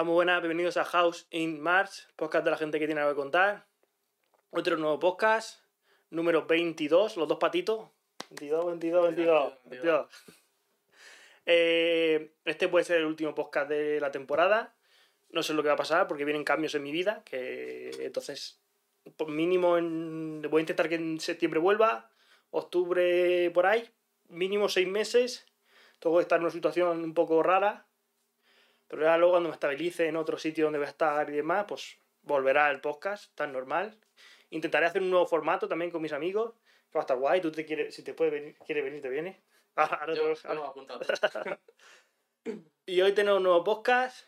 Hola, muy buenas, bienvenidos a House in March, podcast de la gente que tiene algo que contar. Otro nuevo podcast, número 22, los dos patitos. 22, 22, 22. 22. Eh, este puede ser el último podcast de la temporada. No sé lo que va a pasar porque vienen cambios en mi vida, que entonces, por mínimo, en- voy a intentar que en septiembre vuelva, octubre por ahí, mínimo seis meses. Tengo que estar en una situación un poco rara, pero ya luego cuando me estabilice en otro sitio donde voy a estar y demás, pues volverá el podcast, tan normal. Intentaré hacer un nuevo formato también con mis amigos, que va a estar guay. Tú te quieres, si te puede venir, quieres venir, te viene. Ahora- ahora Yo te- no me he apuntado. Y hoy tenemos un nuevo podcast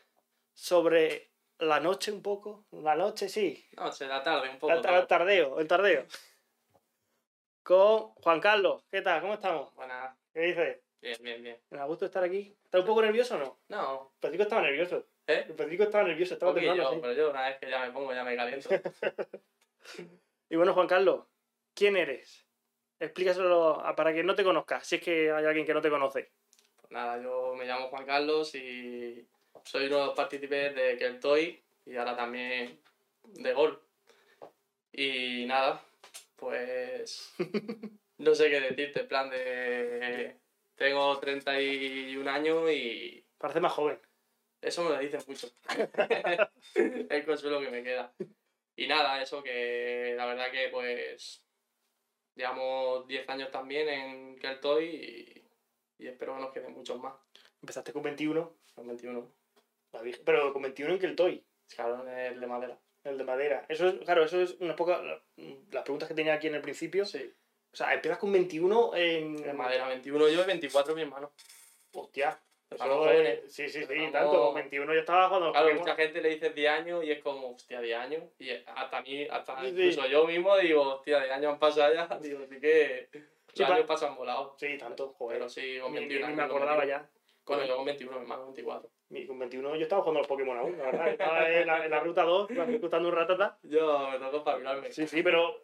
sobre la noche un poco. La noche, sí. No, sé, la tarde, un poco. El, tar- el tardeo, el tardeo. Con Juan Carlos. ¿Qué tal? ¿Cómo estamos? Buena. ¿Qué dices? Bien, bien, bien. ¿Me da gusto estar aquí? ¿Estás un poco nervioso o no? No, Pedrico estaba nervioso. ¿eh? El estaba nervioso, estaba temblando. sí. pero yo una vez que ya me pongo ya me caliento. Y bueno, Juan Carlos, ¿quién eres? Explícaselo para que no te conozca, si es que hay alguien que no te conoce. Pues nada, yo me llamo Juan Carlos y soy uno de los partícipes de Keltoy y ahora también de Gol. Y nada, pues no sé qué decirte, en plan de... Tengo 31 años y Parece más joven. Eso me lo dicen mucho. el consuelo que me queda. Y nada, eso que la verdad que pues llevamos 10 años también en Keltoy y, y espero que nos queden muchos más. Empezaste con 21, Con 21. la Virgen- pero con 21 en que el Toy, Claro, el de madera. el de madera. Eso es, claro, eso es una poca. Las preguntas que tenía aquí en el principio. Sí, O sea, empiezas con 21 en. de madera. 21 yo y 24 mi hermano. Hostia. Eso es- jóvenes. Sí, sí, sí, Estamos- tanto. Con 21 yo estaba jugando al Claro, mucha gente le dice 10 años y es como, hostia, 10 años. Y hasta a mí, hasta Sí, sí. incluso yo mismo digo, hostia, 10 años han pasado ya. Digo, así que los Sí, años pasan volados. Sí, tanto, joder. Pero sí, con Ni- 21 ni años. me con acordaba 21. ya. Bueno, yo con 21, mi hermano, 24. Mi- Con 21 yo estaba jugando a los Pokémon aún, la verdad. Estaba en la, en la ruta 2, iba ejecutando un ratata. Yo me tocó espabilarme. Sí, sí, pero.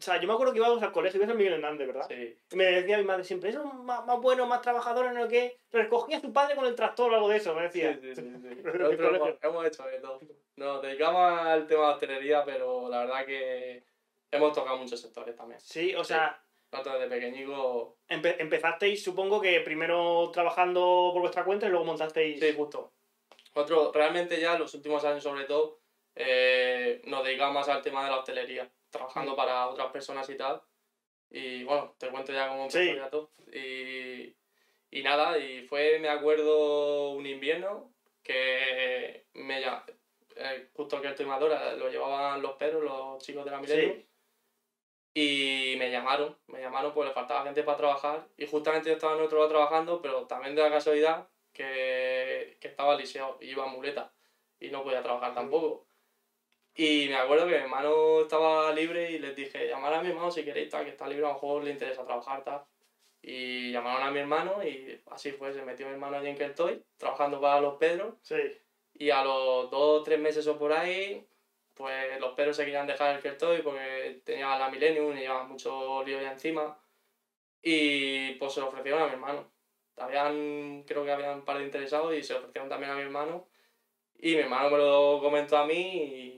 O sea, yo me acuerdo que íbamos al colegio, ibas a Miguel Hernández, ¿verdad? Sí. Y me decía mi madre siempre, esos más, más buenos, más trabajadores, no sé qué. Recogía a su padre con el tractor o algo de eso, me Sí, decía. sí, sí, sí. En el Nosotros hemos, hecho de todo. Nos dedicamos al tema de la hostelería, pero la verdad que hemos tocado muchos sectores también. Sí, o sea, Nosotros desde pequeñico, empe- empezasteis, supongo que primero trabajando por vuestra cuenta y luego montasteis. sí, justo. Nosotros realmente ya en los últimos años sobre todo eh, nos dedicamos más al tema de la hostelería, trabajando para otras personas y tal. Y bueno, te cuento ya cómo empezó Sí. ya todo. Y, y nada, y fue, me acuerdo, un invierno que me llam- eh, justo que el tomadora lo llevaban los perros, los chicos de la Milenio. Sí. Y me llamaron, me llamaron pues le faltaba gente para trabajar y justamente yo estaba en otro lado trabajando, pero también de la casualidad que, que estaba lisiado, iba en muleta y no podía trabajar tampoco. Y me acuerdo que mi hermano estaba libre y les dije, llamar a mi hermano si queréis, tal, que está libre, a lo mejor le interesa trabajar, tal. Y llamaron a mi hermano y así fue, se metió mi hermano allí en que estoy, trabajando para los Pedros. Sí. Y a los dos o tres meses o por ahí, pues los perros se querían dejar el que estoy porque tenía la Millennium y llevaba mucho lío ya encima. Y pues se lo ofrecieron a mi hermano. Habían, creo que habían un par de interesados y se lo ofrecieron también a mi hermano. Y mi hermano me lo comentó a mí y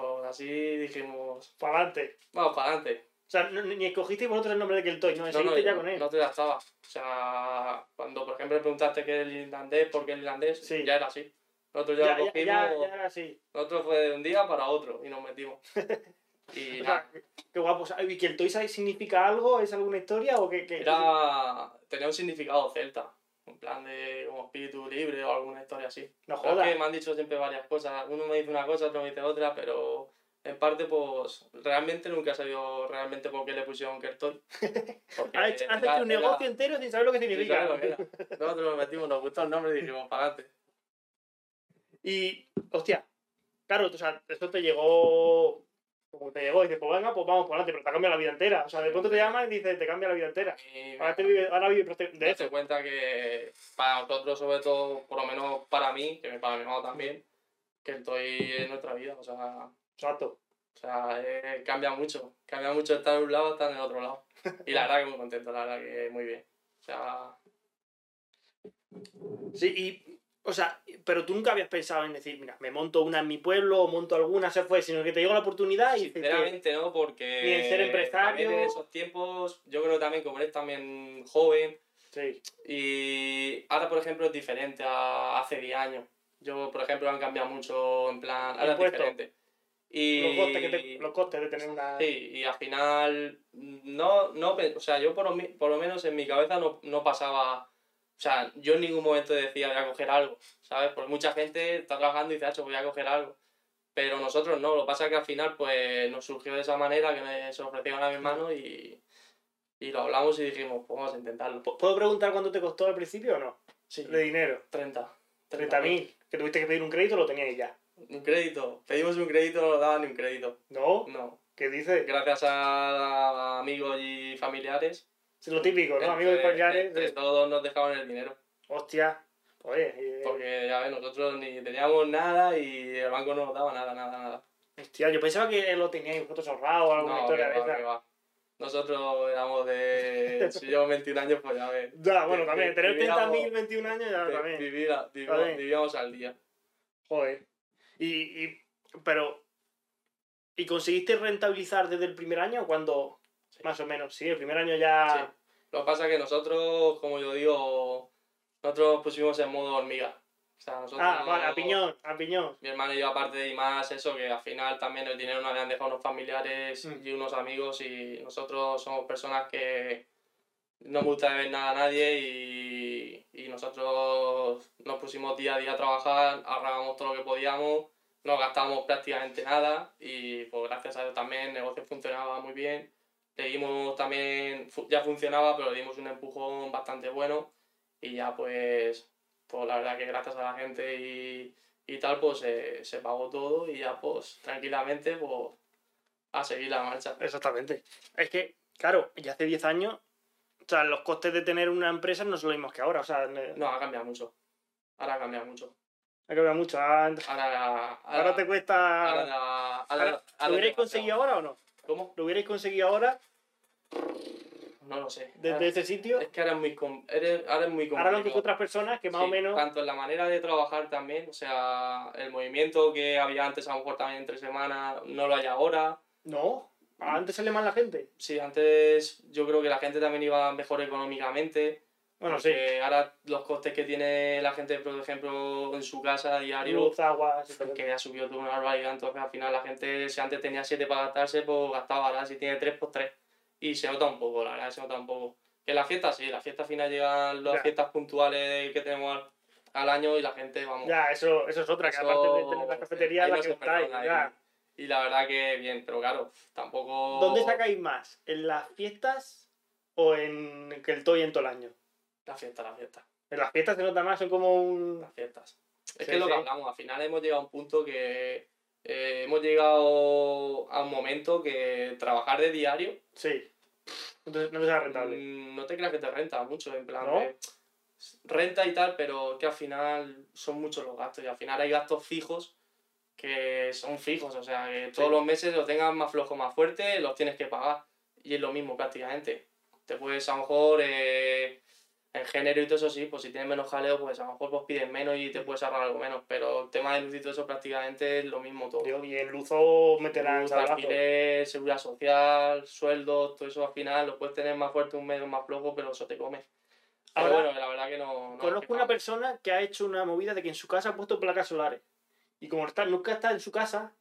pues así dijimos, Para adelante. vamos para adelante. O sea, no- ni escogisteis vosotros el nombre de Keltoy, no, No, no, ya con él. no te la estaba. O sea, cuando por ejemplo preguntaste qué es el irlandés, por qué el irlandés, Sí. ya era así. Nosotros ya, ya, lo cogimos. ya, ya era así. Nosotros fue de un día para otro y nos metimos. Y O nada, sea, qué guapo. O sea, ¿Y Keltoy significa algo? ¿Es alguna historia o qué? qué? era, tenía un significado celta, en plan de como espíritu libre o alguna historia así. No Pero es jodas. que me han dicho siempre varias cosas. Uno me dice una cosa, otro me dice otra, pero en parte, pues realmente nunca he sabido realmente por qué le pusieron. Porque Has hecho, era- un era- negocio entero sin saber lo que significa. que era. Nosotros nos metimos, nos gustó el nombre y dijimos, para adelante. Y, hostia, claro, o sea, esto te llegó. Como te llegó, y dices, pues venga, pues vamos por adelante, pero te cambia la vida entera. O sea, de pronto te llaman y dices, te cambia la vida entera. Y Ahora, te vive, ahora vive de eso. cuenta que para nosotros, sobre todo, por lo menos para mí, que para mi mamá también, que estoy en nuestra vida, o sea, Exacto. o sea eh, cambia mucho, cambia mucho estar en un lado, estar en el otro lado. Y la verdad que muy contento, la verdad que muy bien. O sea, Sí, y O sea, pero tú nunca habías pensado en decir, mira, me monto una en mi pueblo o monto alguna, se fue, sino que te llegó la oportunidad y que- Sinceramente no, porque Ni en ser empresario. en esos tiempos, yo creo también como eres también joven Sí. y ahora por ejemplo es diferente a hace 10 años. Yo por ejemplo han cambiado mucho en plan, ahora es diferente. Y Los, costes que te- los costes de tener una... Sí, y al final, no, no, o sea, yo por, lo por lo menos en mi cabeza no, no pasaba, o sea, yo en ningún momento decía voy a coger algo, ¿sabes? Porque mucha gente está trabajando y dice, "Acho, voy a coger algo. Pero nosotros no, lo que pasa es que al final pues nos surgió de esa manera que me- se ofrecieron a mi hermano y, y lo hablamos y dijimos, pues vamos a intentarlo. ¿P- ¿Puedo preguntar cuánto te costó al principio o no? Sí, De dinero. 30. 30.000. Que tuviste que pedir un crédito, lo teníais ya. Un crédito. Pedimos un crédito, no nos daban ni un crédito. ¿No? No. ¿Qué dices? Gracias a amigos y familiares Es lo típico, ¿no? Amigos Entre- familiares. entre de- todos nos dejaban el dinero. Hostia. Oye, eh, Porque ya ves, nosotros ni teníamos nada y el banco no nos daba nada, nada, nada. hostia, yo pensaba que lo teníais vosotros ahorrado o alguna No, historia de esa. Nosotros éramos de. si llevo 21 años, pues ya ves. Ya, bueno, también. Tener Vivíamos- 30.000, 21 años ya también. vivía- vivíamos al día. Joder. Y, y, pero, ¿y conseguiste rentabilizar desde el primer año o cuando? Sí. Más o menos, sí, el primer año ya... Sí. Lo que pasa es que nosotros, como yo digo, nosotros pusimos en modo hormiga. O sea, nosotros. Ah, vale, a piñón, a piñón. Mi hermano y yo, aparte y más eso, que al final también el dinero nos habían dejado unos familiares Mm. y unos amigos y nosotros somos personas que no gusta ver nada a nadie y, y nosotros nos pusimos día a día a trabajar, ahorrábamos todo lo que podíamos, no gastábamos prácticamente nada y pues gracias a Dios también el negocio funcionaba muy bien. Le dimos también, ya funcionaba, pero le dimos un empujón bastante bueno y ya pues, pues la verdad que gracias a la gente y, y tal, pues se, se pagó todo y ya pues tranquilamente pues a seguir la marcha. Exactamente. Es que, claro, ya hace 10 años, o sea, los costes de tener una empresa no son los mismos que ahora. O sea, No, ha cambiado mucho. Ahora ha cambiado mucho. ha cambiado mucho. Ah, Ahora, ahora, Ahora te cuesta... ahora- ahora- Ahora, ahora ¿Lo hubierais conseguido ahora o no? ¿Cómo? ¿Lo hubierais conseguido ahora No lo sé. desde Ahora- ese sitio? Es que ahora es muy, com- eres- ahora es muy Ahora lo cogido otras personas que más o menos... Tanto en la manera de trabajar también, o sea, el movimiento que había antes a lo mejor también entre semanas no lo hay ahora. No, antes sale más la gente. Sí, antes yo creo que la gente también iba mejor económicamente. Bueno, sí. ahora los costes que tiene la gente, por ejemplo, en su casa diario, Luz, agua... todo. que ha subido toda una barbaridad, entonces al final la gente, si antes tenía 7 para gastarse, pues gastaba, ahora si tiene 3, pues 3. Y se nota un poco, la verdad, se nota un poco. Que la fiesta sí, la fiesta al final llegan las Ya. fiestas puntuales que tenemos al, al año y la gente, vamos. Ya, eso, eso es otra, que eso- aparte de tener la cafetería, ahí la no que estáis. perdona, ya. ahí. Y la verdad que bien, pero claro, tampoco. ¿Dónde sacáis más? ¿En las fiestas o en que el toy en todo el año? La fiesta, la fiesta. En las fiestas se nota más, son como un... las fiestas. Es Sí, que es lo que hablamos, al final hemos llegado a un punto que eh, hemos llegado a un momento que trabajar de diario Sí. Entonces no te sea rentable. mm, no te creas que te renta mucho, en plan ¿No? renta y tal, pero que al final son muchos los gastos y al final hay gastos fijos que son fijos, o sea, que todos Sí. los meses lo tengas más flojo, más fuerte, los tienes que pagar y es lo mismo prácticamente. Te puedes a lo mejor eh, en género y todo eso sí, pues si tienes menos jaleo, pues a lo mejor pues pides menos y te puedes ahorrar algo menos, pero el tema de luz y todo eso prácticamente es lo mismo todo. Y en Luzo meterán Luz, alquiler, seguridad social, sueldos, todo eso al final lo puedes tener más fuerte un mes o más flojo, pero eso te come. Pero Ahora, bueno, la verdad que no. no Conozco una persona que ha hecho una movida de que en su casa ha puesto placas solares. Y como está, nunca está en su casa,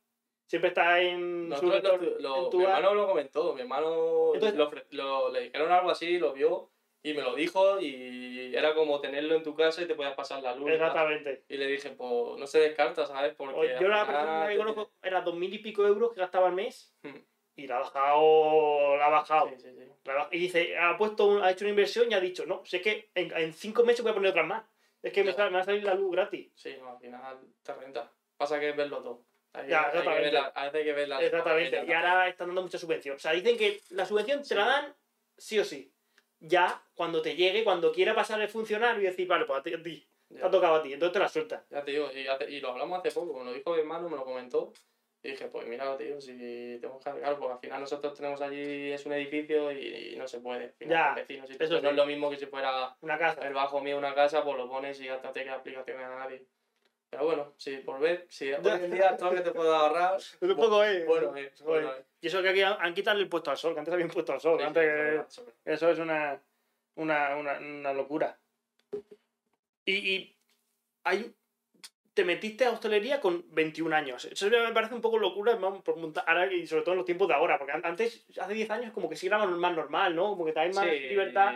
siempre está en su Nosotros lo, retor- lo- en tu mi bar. hermano lo comentó, mi hermano Entonces- lo lo- le dijeron algo así, lo vio y me lo dijo y era como tenerlo en tu casa y te podías pasar la luz. Exactamente. Y le dije, pues no se descarta, ¿sabes? Porque al Yo la persona que conozco era dos mil y pico euros que gastaba al mes Hmm. y la ha bajado, la ha bajado. tiene- Sí, sí, sí. La ha baj- Y dice, ha puesto un- ha hecho una inversión y ha dicho, no, sé que en, en cinco meses voy a poner otras más. Es que me, va a salir la luz gratis. Sí, no, al final te renta. Pasa que es verlo todo. Hay, Ya, hay que exactamente. ver la- a veces hay que ver la Exactamente. Y ahora están dando mucha subvención. O sea, dicen que la subvención te la dan sí o sí. Ya, cuando te llegue, cuando quiera pasar el funcionario y decir, vale, pues a ti, a ti, te ha Ya, tocado a ti, entonces te la sueltas. ya te digo, y, hace- y lo hablamos hace poco, me lo dijo mi hermano, me lo comentó. Y dije, pues mira, tío, si tenemos que arreglar, pues al final nosotros tenemos allí, es un edificio y, no se puede. Al final, Ya, vecinos y eso no es lo mismo que si fuera Una casa. el bajo mío una casa, pues lo pones y ya no te queda aplicación a nadie. Pero bueno, sí, por ver, si hoy en día todo lo que te puedo ahorrar, Es un poco, eh. bueno, eh, bueno, eh. Y eso que aquí han, han quitado el puesto al sol, que antes habían puesto al sol. Sí, antes, sí, Eso es una, una, una, una locura. Y, y hay, te metiste a hostelería con 21 años. Eso me parece un poco locura, vamos, por montar, ahora y sobre todo en los tiempos de ahora, porque an- antes, hace 10 años, como que sí era más normal, ¿no? Como que te hay más Sí, libertad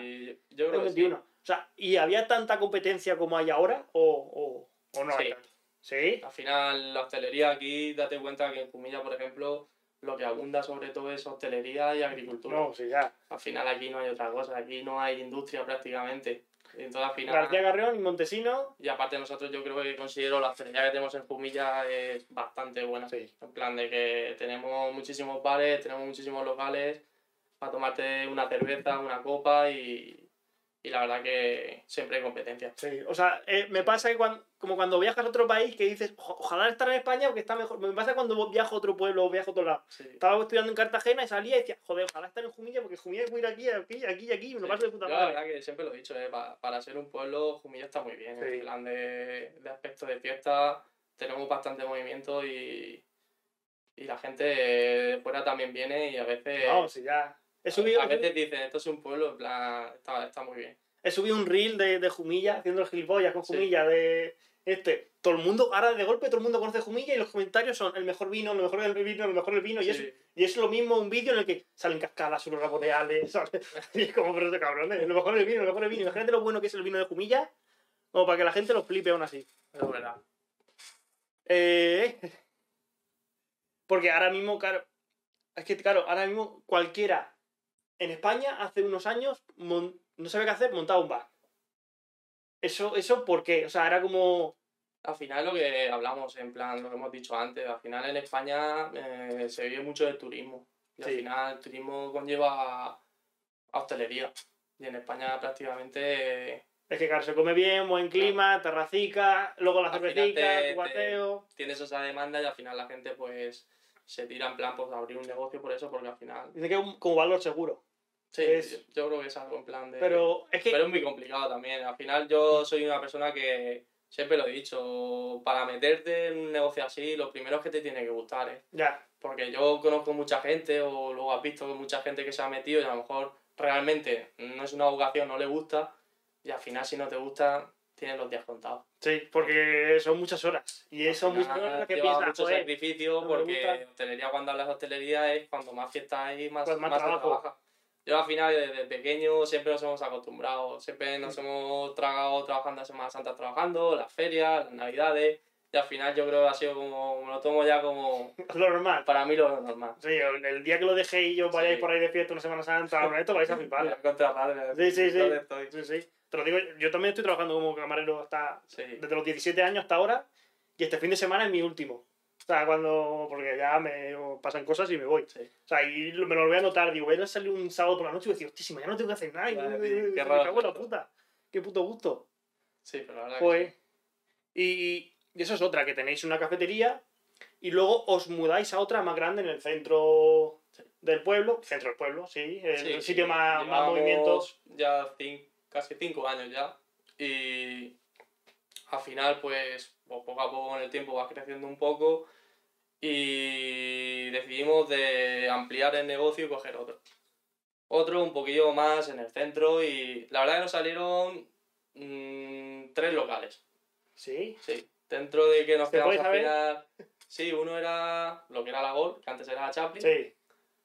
Yo creo que sí. 21. O sea, ¿y había tanta competencia como hay ahora? ¿O, o, o no hay Sí. tanto? ¿Sí? Al final, la hostelería aquí, date cuenta que en Jumilla, por ejemplo, lo que abunda sobre todo es hostelería y agricultura. No, sí, ya. Al final aquí no hay otra cosa, aquí no hay industria prácticamente. Entonces al final... García Garreón y Montesino. Y aparte nosotros yo creo que considero la hostelería que tenemos en Jumilla es bastante buena. Sí. En plan de que tenemos muchísimos bares, tenemos muchísimos locales para tomarte una cerveza, una copa y, y la verdad que siempre hay competencia. Sí, o sea, eh, me pasa que cuando, como cuando viajas a otro país que dices, "Oja- ojalá estar en España porque está mejor. Me pasa cuando viajo a otro pueblo o viajo a otro lado. Sí. Estaba estudiando en Cartagena y salía y decía, joder, ojalá estar en Jumilla porque Jumilla es ir aquí, aquí, aquí y aquí, me lo paso de puta Yo la madre. verdad que siempre lo he dicho, eh, pa- para ser un pueblo Jumilla está muy bien. Sí. En plan de, de aspecto de fiesta tenemos bastante movimiento y, y la gente de fuera también viene y a veces... No, sí, ya. He subido, a veces dicen, esto es un pueblo, en plan, está, está muy bien. He subido un reel de, de Jumilla, haciendo el gilipollas con Sí. Jumilla, de este. Todo el mundo, ahora de golpe, todo el mundo conoce Jumilla y los comentarios son el mejor vino, lo mejor del vino, lo mejor del vino. Y, es, y es lo mismo un vídeo en el que salen cascadas, unos boreales, ¿sabes? Y es como, pero este cabrón, lo mejor del vino, lo mejor del vino. Imagínate lo bueno que es el vino de Jumilla, como para que la gente lo flipe aún así. Es verdad. Eh, porque ahora mismo, claro, es que, claro, ahora mismo cualquiera en España hace unos años mon- no sabía qué hacer, montaba un bar. Eso, eso, ¿por qué? O sea, era como. Al final lo que hablamos, en plan, lo que hemos dicho antes, al final en España eh, se vive mucho del turismo. Y al final el turismo conlleva a, a hostelería. Y en España prácticamente eh, Es que, claro, se come bien, buen clima, terracica, luego la cervecita, tu te- guateo. tienes esa demanda y al final la gente pues se tira en plan pues abrir un negocio por eso, porque al final... Dice que es un- como valor seguro. Sí, Es- yo, creo que es algo en plan de... Pero es que. Pero es muy complicado también. Al final yo soy una persona que siempre lo he dicho, para meterte en un negocio así, lo primero es que te tiene que gustar, ¿eh? Ya, Porque yo conozco mucha gente o luego has visto mucha gente que se ha metido y a lo mejor realmente no es una vocación, no le gusta y al final si no te gusta tienes los días contados. sí, porque son muchas horas. Y eso Al muchas horas que piensas, mucho sacrificio no porque hostelería cuando hablas de hostelería es cuando más fiesta hay, más, Pues más más trabajo. trabaja. Yo al final desde pequeño siempre nos hemos acostumbrado, siempre nos hemos tragado trabajando en Semana Santa trabajando, las ferias, las navidades y al final yo creo que ha sido como, me lo tomo ya como lo normal. para mí lo normal. Sí, el, día que lo dejé y yo vayáis Sí. por ahí de fiesta una Semana Santa, o esto vais a flipar. La contrapadre, Sí, sí, sí. ¿dónde estoy? Sí, sí. Te lo digo, yo también estoy trabajando como camarero hasta Sí. desde los 17 años hasta ahora y este fin de semana es mi último. Sea, cuando. Porque ya me pasan cosas y me voy. Sí. O sea, y me lo voy a notar. Digo, voy a salir un sábado por la noche y voy a decir, hostia, si mañana no tengo que hacer nada. y Vale, me- tío, me- qué me raro cago en la puta. Qué puto gusto. Sí, pero la verdad que Pues. Y, y- y eso es otra, que tenéis una cafetería y luego os mudáis a otra más grande en el centro del pueblo. Centro del pueblo, sí. El, Sí, sitio sí. más, más movimientos. Ya cin- casi cinco años ya. Y al final, pues, pues, poco a poco en el tiempo va creciendo un poco. Y decidimos de ampliar el negocio y coger otro. Otro un poquillo más en el centro. Y la verdad que nos salieron mm, tres locales. Sí. Sí. Dentro de que nos ¿Se quedamos al final. Sí, uno era lo que era la Gol, que antes era la Chaplin. Sí.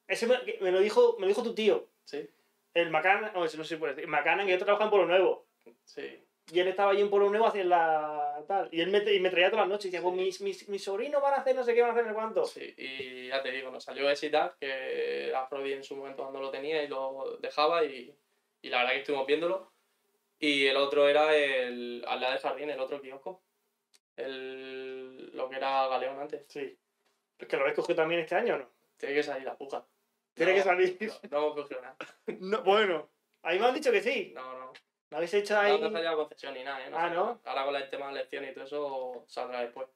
Ese me, me lo dijo, me lo dijo tu tío. Sí. El Macana, no, no sé si puede decir. Macana, que yo trabajo en Polo Nuevo. sí. Y él estaba allí en Polo Nuevo haciendo la tal. Y él me, y me traía todas las noches y decía, Sí. pues mis, mis, mis sobrinos van a hacer no sé qué, van a hacer no cuánto. Sí, y ya te digo, nos salió Exita, que Afrodi en su momento cuando lo tenía y lo dejaba y, y la verdad que estuvimos viéndolo. Y el otro era el al lado del jardín, el otro kiosco. El, lo que era Galeón antes. Sí. Es que lo habéis cogido también este año, ¿o ¿no? Tiene que salir la puja. Tiene No, que salir. No, no hemos cogido nada. No, bueno, ahí me han dicho que sí. No, no. ¿Lo habéis hecho ahí? No, no salido concesión ni nada, ¿eh? Ah, sé. ¿no? Ahora con el tema de elecciones y todo eso saldrá después.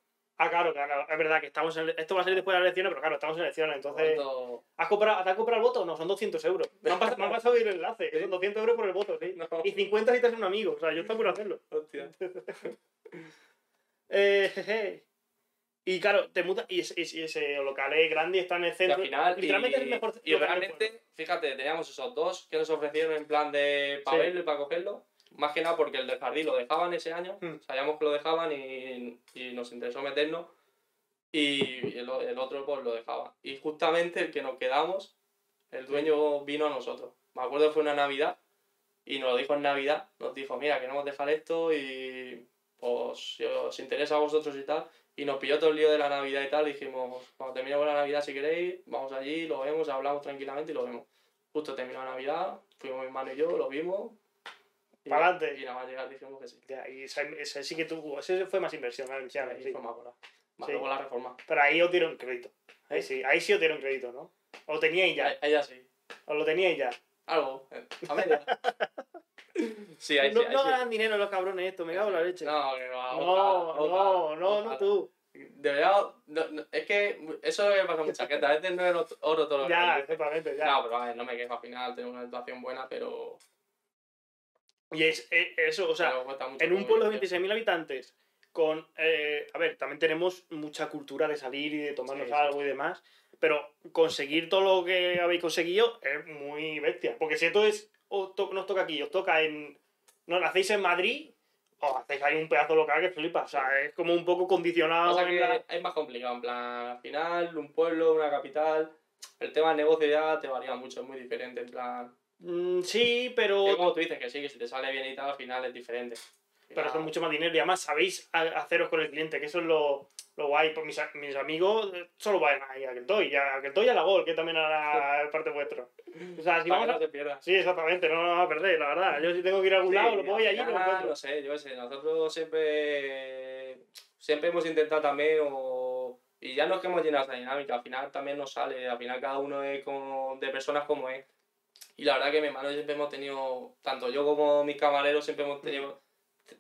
Ah, claro, claro, es verdad que estamos en... Esto va a salir después de las elecciones, pero claro, estamos en elecciones, entonces... ¿Cuánto- ¿Has comprado, ¿Te has comprado el voto? No, son 200 euros. Me han, pas- me han pasado el enlace, que son 200 euros por el voto, sí. No. Y 50 si te un amigo, o sea, yo estoy por hacerlo. Hostia. Eh, jeje. Y claro, te muta y ese, y ese local es grande y está en el Y centro. al final, y, Literalmente es el mejor y del realmente, fíjate, teníamos esos dos que nos ofrecieron en plan de para Sí. verlo y para cogerlo. Más que nada porque el de jardín lo dejaban ese año, Hmm. sabíamos que lo dejaban y, y nos interesó meternos. Y el, el otro pues lo dejaba. Y justamente el que nos quedamos, el dueño vino a nosotros. Me acuerdo que fue una Navidad y nos lo dijo en Navidad. Nos dijo, mira, queremos dejar esto y pues si os interesa a vosotros y tal. Y nos pilló todo el lío de la Navidad y tal. Dijimos, cuando terminemos la Navidad, si queréis, vamos allí, lo vemos, hablamos tranquilamente y lo vemos. Justo terminó la Navidad, fuimos mi hermano y yo, lo vimos. Y, Pa'lante. y nada más llegar dijimos que sí. Ya, y ese, ese sí que tuvo, ese fue más inversión, valenciana, Ahí sí. fue más bola. Más Sí. luego la reforma. Pero ahí os dieron crédito. Ahí sí, ahí sí os dieron crédito, ¿no? O lo teníais ya, Ahí- Ella sí. os lo teníais ya. Algo. eh, A media. sí, ahí no sí. ahí no sí. ganan dinero los cabrones estos, me cago en la leche. No, que va. no, ojalá, no, ojalá, no, no ojalá. tú. De verdad, no, no, es que eso que pasa mucha gente. A veces no es oro- todo lo que Ya, exactamente, ya. No, pero a ver, no me quejo al final, tengo una situación buena, pero. Y es, es- eso, o sea, en un pueblo de vivir. 26.000 habitantes, con. eh, a ver, también tenemos mucha cultura de salir y de tomarnos sí. algo y demás, pero conseguir todo lo que habéis conseguido es muy bestia. Porque si esto es. Os to- nos toca aquí, os toca en. No, lo hacéis en Madrid, os hacéis ahí un pedazo local que flipa. O sea, es como un poco condicionado. Que la- es más complicado, en plan, al final, un pueblo, una capital, el tema del negocio ya te varía mucho, es muy diferente, en plan. Mm, sí, pero. como tú dices, que sí, que si te sale bien y tal, al final es diferente. Pero es mucho más dinero y además sabéis ha- haceros con el cliente, que eso es lo, lo guay. Pues mis, a- mis amigos eh, solo van ahí a Keltoy, a Keltoy y a la Gol, que también era parte vuestro. O sea, si para vamos que a... no te pierdas. Sí, exactamente, no nos vamos a perder, la verdad. Yo si tengo que ir a algún lado, lo voy allí lo encuentro. No sé, yo sé, nosotros siempre, siempre hemos intentado también, o, y ya no es que hemos llenado esa dinámica, al final también nos sale, al final cada uno es como, de personas como es. Y la verdad que mi hermano siempre hemos tenido, tanto yo como mis camareros, siempre hemos tenido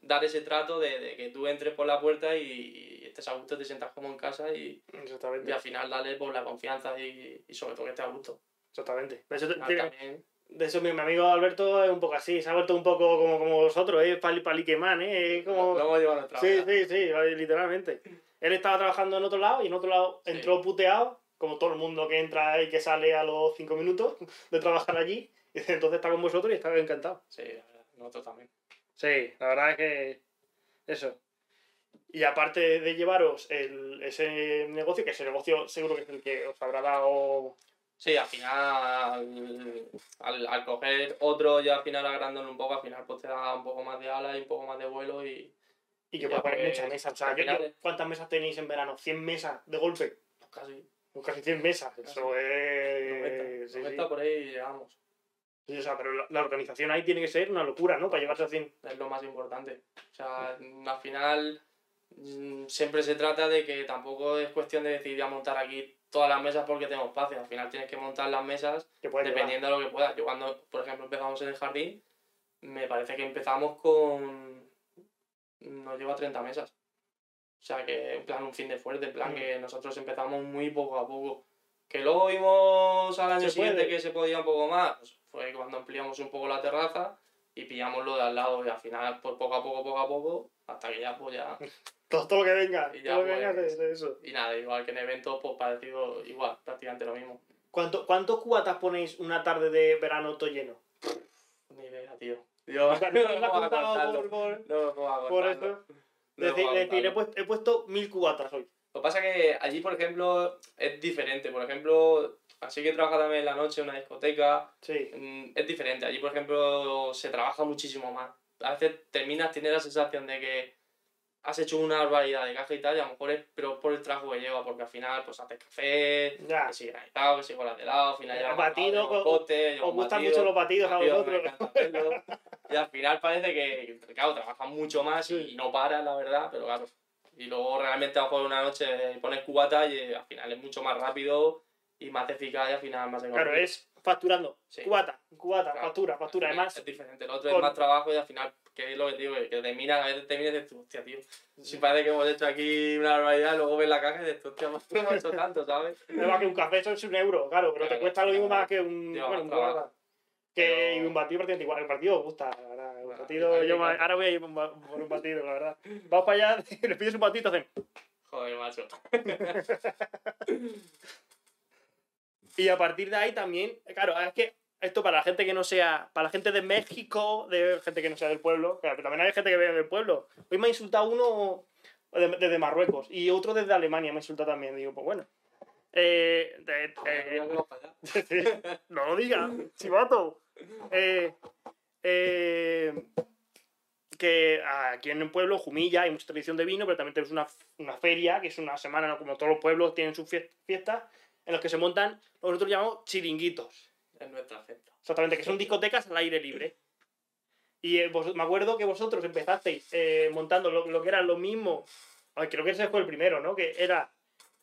dar ese trato de, de que tú entres por la puerta y, y estés a gusto, te sientas como en casa y, y Exactamente, al final darle por la confianza y, y sobre todo que estés a gusto. exactamente. De eso, de- también, de eso mi, mi amigo Alberto es un poco así, se ha vuelto un poco como, como vosotros, ¿eh? Pali, paliquemán, ¿eh? Es como... lo hemos llevado a nuestra Sí, vida. sí, sí, literalmente. Él estaba trabajando en otro lado y en otro lado Sí. entró puteado, como todo el mundo que entra y que sale a los cinco minutos de trabajar allí. Y entonces está con vosotros y está encantado. Sí, nosotros también. Sí, la verdad es que eso. Y aparte de llevaros el, ese negocio, que ese negocio seguro que es el que os habrá dado... Sí, al final, al, al coger otro y al final agrandándolo un poco, al final pues te da un poco más de ala y un poco más de vuelo y Y que puedes poner pues, muchas mesas. O sea, yo- ¿cuántas mesas tenéis en verano? ¿100 mesas de golpe? pues casi Pues casi 100 mesas. Eso 90, es... sí, 90 sí. por ahí llegamos. O sea, pero la, la organización ahí tiene que ser una locura, ¿no? Para llevarse a 100. Es lo más importante. O sea, al final mm, siempre se trata de que tampoco es cuestión de decidir a montar aquí todas las mesas porque tengo espacio. Al final tienes que montar las mesas llevar. dependiendo de lo que puedas. Yo cuando, por ejemplo, empezamos en el jardín, me parece que empezamos con... Nos lleva 30 mesas. O sea que en plan un fin de fuerte, en plan Mm. que nosotros empezamos muy poco a poco. Que luego vimos al año siguiente puede. que se podía un poco más, fue cuando ampliamos un poco la terraza y pillamos lo de al lado y al final pues poco a poco, poco a poco, hasta que ya pues ya... Todo, todo lo que venga. Y ya, todo lo que venga pues. de, de eso. Y nada, igual que en eventos pues parecido, igual, prácticamente lo mismo. ¿Cuánto, ¿Cuántos cubatas ponéis una tarde de verano todo lleno? Ni idea, tío. Yo O sea, no me por, por, No eso. No Decir, decir, he, puesto, he puesto mil cubatas hoy. Lo que pasa es que allí, por ejemplo, es diferente. Por ejemplo, así que trabaja también en la noche en una discoteca, Sí. mm, es diferente. Allí, por ejemplo, se trabaja muchísimo más. A veces terminas, tienes la sensación de que has hecho una barbaridad de caja y tal, y a lo mejor es pero por el trabajo que lleva, porque al final pues haces café, Ya. que si granizado, que si bolas de helado, al final llevas batido, llevas os- pote, llevas Os gustan batido, mucho los batidos a batido, vosotros. Y al final parece que, claro, trabajas mucho más Sí. y no paras, la verdad, pero claro. Y luego realmente a lo mejor una noche pones cubata y eh, al final es mucho más rápido y más eficaz y al final más Claro, económico. es facturando. Sí. Cubata, cubata, Claro. factura, factura. Además, Es diferente, el otro con- es más trabajo y al final que es lo que digo, que te miran, a veces te miras y dices, hostia, tío, si parece que hemos hecho aquí una barbaridad, luego ves la caja y dices, hostia, no hemos hecho tanto, ¿sabes? Es más que un café eso es un euro, claro, pero te Claro, cuesta lo mismo claro. más que un, Lleva bueno, un dólar. Que Pero- un batido prácticamente igual. El partido me gusta, la verdad. El Bueno, ahí- yo ahora voy a ir por un batido, la verdad. Vamos para allá, les pides un batido y te hacen. Joder, macho. Y a partir de ahí también, claro, es que esto para la gente que no sea, para la gente de México, de gente que no sea del pueblo, claro, pero también hay gente que viene del pueblo. Hoy me ha insultado uno de- desde Marruecos y otro desde Alemania me ha insultado también. Digo, pues bueno. Eh, eh, no lo digas, chivato. Eh, eh, que aquí en el pueblo, Jumilla, hay mucha tradición de vino, pero también tenemos una, una feria, que es una semana, como todos los pueblos tienen sus fies- fiestas, en los que se montan lo que nosotros llamamos chiringuitos. Es nuestra fiesta. Exactamente, que son discotecas al aire libre. Y eh, vos- me acuerdo que vosotros empezasteis eh, montando lo, lo que era lo mismo. Ay, creo que ese fue el primero, ¿no? Que era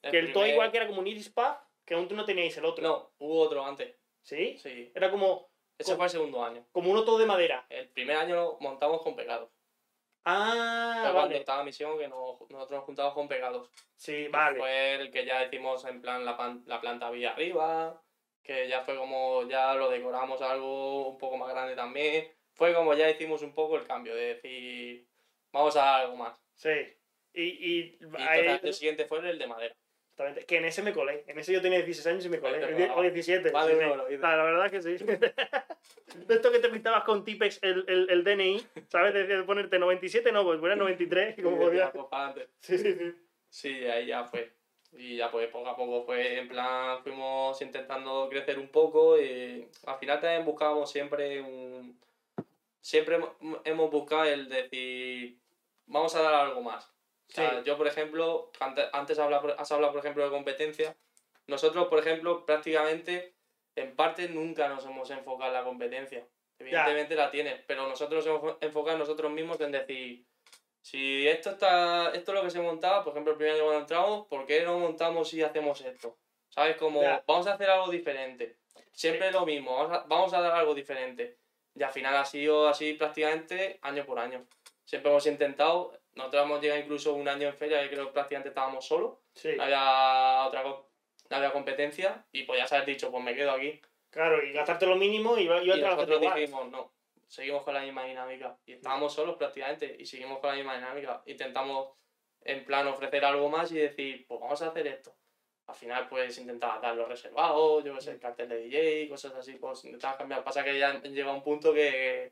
que el todo primer- igual que era como un Iris Pub, que aún no teníais el otro. No, hubo otro antes. ¿Sí? Sí. Era como, Ese fue el segundo año. como uno todo de madera. El primer año lo montamos con pegados. Ah, cuando vale. estaba misión que nos- nosotros nos juntamos con pegados. Sí, vale. Fue el que ya decimos en plan la, pan- la planta vía arriba, que ya fue como ya lo decoramos algo un poco más grande también. Fue como ya hicimos un poco el cambio de decir, vamos a algo más. Sí. Y, y, el siguiente fue el de madera. Exactamente, que en ese me colé. En ese yo tenía 16 años y me colé. Colaba. O 17. Vale, sí, hice. La, verdad que sí. De esto que te pintabas con Tipex el, el, el DNI, ¿sabes? De, ponerte 97, no, pues poner 93, como Y podía. ya, pues. Sí, sí, sí. Sí, ahí ya fue. Y ya pues poco a poco fue, en plan, fuimos intentando crecer un poco y al final también buscábamos siempre un... Siempre hemo- hemos buscado el decir, vamos a dar algo más. O sea, Sí. yo, por ejemplo, antes, antes habla- has hablado, por ejemplo, de competencia. Nosotros, por ejemplo, prácticamente, en parte, nunca nos hemos enfocado en la competencia. Evidentemente la tienes, pero nosotros nos hemos enfocado en nosotros mismos en decir, si esto está esto es lo que se montaba, por ejemplo, el primer año cuando entramos, ¿por qué no montamos y hacemos esto? ¿Sabes? Como, vamos a hacer algo diferente. Siempre lo mismo, vamos a, vamos a dar algo diferente. Y al final ha sido así prácticamente año por año. Siempre hemos intentado, nosotros hemos llegado incluso un año en feria que creo que prácticamente estábamos solos, Sí, no había otra no había competencia y podías haber dicho, pues me quedo aquí. claro, y gastarte lo mínimo y iba, a Y nosotros dijimos, no, seguimos con la misma dinámica. Y estábamos solos prácticamente y seguimos con la misma dinámica. Intentamos, en plan, ofrecer algo más y decir, pues vamos a hacer esto. Al final, pues intentaba dar los reservados, yo que sé, el cartel de DJ, cosas así, pues intentaba cambiar. Pasa que ya llega un punto que,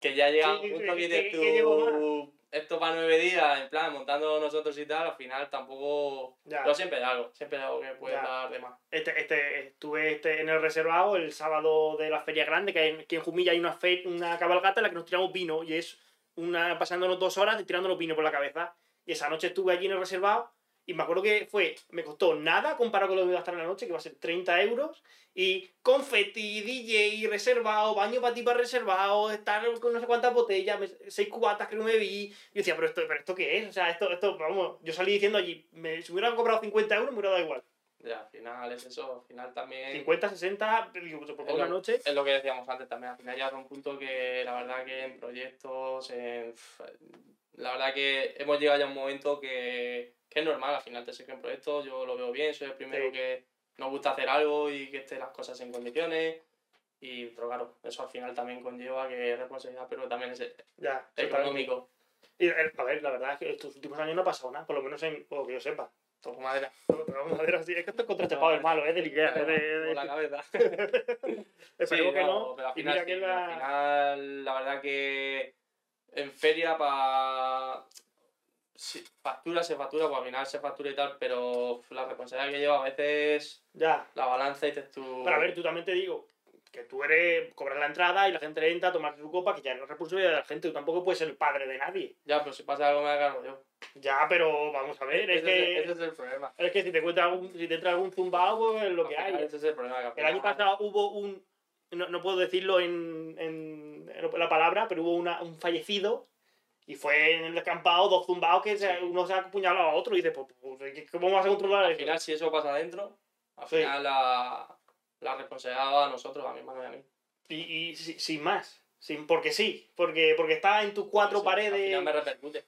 que ya llega Sí, un punto que- que, que- dices que llegó tú, esto para nueve días, en plan, montando nosotros y tal, al final tampoco... Ya. Pero siempre hay algo, siempre algo que puedes Ya. dar de más. Este, este, estuve este, en el reservado el sábado de la feria grande, que, hay, que en Jumilla hay una, fe- una cabalgata en la que nos tiramos vino y es una pasándonos dos horas tirándonos vino por la cabeza. Y esa noche estuve allí en el reservado y me acuerdo que fue, me costó nada comparado con lo que iba a gastar en la noche, que va a ser 30 euros. Y confeti, DJ, reservado, baño para ti para reservado, estar con no sé cuántas botellas, seis cubatas que no me vi. Yo decía, pero esto, pero esto qué es? O sea, esto, esto, vamos, yo salí diciendo allí, me, si me hubieran cobrado 50 euros me hubiera dado igual. Ya, al final es eso, al final también... 50, 60, digo, pues, por una noche. Es lo que decíamos antes también, al final ya es un punto que la verdad que en proyectos, en, la verdad que hemos llegado ya a un momento que, que es normal, al final te sé que en proyectos yo lo veo bien, soy el primero Sí. que nos gusta hacer algo y que estén las cosas en condiciones, y pero claro, eso al final también conlleva que es responsabilidad, pero también es Ya, económico, Y, eh, a ver, la verdad es que estos últimos años no ha pasado nada, por lo menos en, o que yo sepa. toco madera. Pero vamos a ver así, es que esto es contra este pavo es malo, es del Ikea, es de- de- Por la cabeza. Esperemos Sí, que no, no. pero al y final, mira sí, que la... al final, la verdad que en feria para factura se factura, pues al final se factura y tal, pero la responsabilidad que lleva a veces Ya. la balanza y dices tú. Pero a ver, tú también te digo que tú eres, cobras la entrada y la gente entra a tomarse su copa, que ya no es responsabilidad de la gente, tú tampoco puedes ser el padre de nadie. Ya, pero si pasa algo me cargo yo. Ya, pero vamos a ver, es ese, que, es, ese es el problema. es que si te encuentra algún, si te entra algún zumbao, pues es lo Al que hay. Ese es el problema. que El año pasado hubo un, no, no puedo decirlo en, en, en la palabra, pero hubo una, un fallecido y fue en el descampado dos zumbados que se- uno se ha apuñalado a otro y dice, pues, pues, ¿cómo vas a controlar Al eso? final, si eso pasa adentro, al Sí. final la, la responsabilidad va a nosotros, a mi hermano y a mí. Y, y si- sin más. Sin, porque sí, porque, porque está en tus cuatro Sí, paredes. Al final me repercute.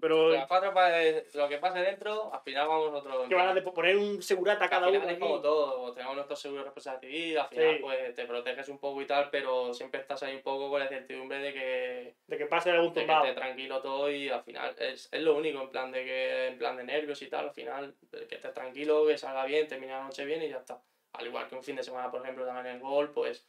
Pero Las cuatro paredes, lo que pase dentro, al final vamos nosotros. que van a poner un segurata a cada al uno. es como todo, tenemos nuestro seguro de responsabilidad civil, al final Sí. pues te proteges un poco y tal, pero siempre estás ahí un poco con la incertidumbre de que, De que pase algún de que tumbado. esté tranquilo todo y al final es, es lo único en plan de que en plan de nervios y tal, al final que estés tranquilo, que salga bien, termine la noche bien y ya está. Al igual que un fin de semana, por ejemplo, también en gol, pues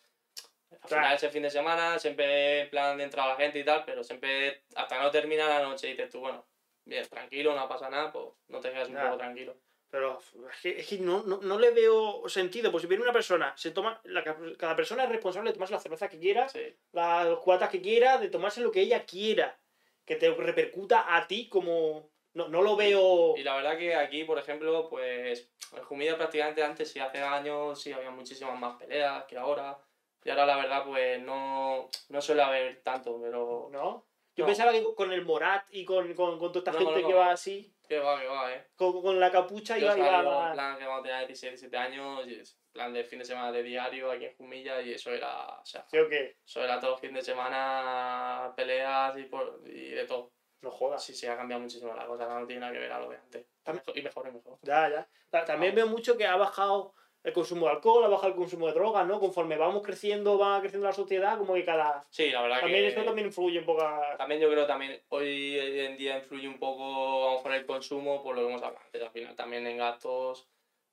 al final ese fin de semana siempre en plan de entrar a la gente y tal, pero siempre hasta que no termina la noche y dices tú, bueno, bien, tranquilo, no pasa nada, pues no te quedas un poco tranquilo. Pero es que, es que no, no, no le veo sentido. Pues si viene una persona, se toma. La, cada persona es responsable de tomarse la cerveza que quiera, Sí. las cuatas que quiera, de tomarse lo que ella quiera. Que te repercuta a ti como. No, no lo veo. Y la verdad que aquí, por ejemplo, pues en Jumilla prácticamente antes, sí, hace años, sí había muchísimas más peleas que ahora. Y ahora la verdad, pues no, no suele haber tanto, pero... ¿No? Yo No. pensaba que con el Morat y con, con, con toda esta No, gente no, que va así, Que va, que va, eh. con, con la capucha, iba, iba más- plan que vamos a tener 16, 17 años, y plan de fin de semana de diario aquí en Jumilla, y eso era, o sea, ¿Sí o qué? eso era todo fin de semana, peleas y, por, y de todo. No jodas. Sí, sí, ha cambiado muchísimo la cosa, no tiene nada que ver a lo de antes. También- Y mejor, y mejor. Ya, ya. Ta- También veo mucho que ha bajado el consumo de alcohol, ha bajado el consumo de drogas, ¿no? Conforme vamos creciendo, va creciendo la sociedad, como que cada... Sí, la verdad También que... eso también influye un poco a... También yo creo que también hoy en día influye un poco a lo mejor el consumo por lo que hemos hablado antes. Al final también en gastos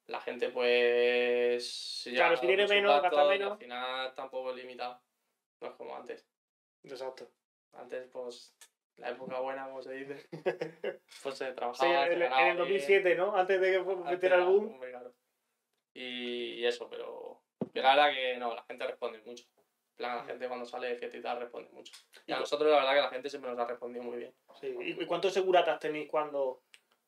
la gente pues... Ya Claro, si tiene menos, gasta gastos, menos. Al final tampoco es limitado. No es como antes. Exacto. Antes pues la época buena, como se dice, pues se Sí, trabajaba. se en, ganaba en el bien, 2007, ¿no? Antes de que metiera el boom. un regalo. Y, y eso, pero... La verdad que no, la gente responde mucho. En plan, la gente cuando sale de fiesta y tal responde mucho. Y a nosotros la verdad que la gente siempre nos ha respondido muy bien. Sí. ¿Y cuántos seguratas tenéis cuando...?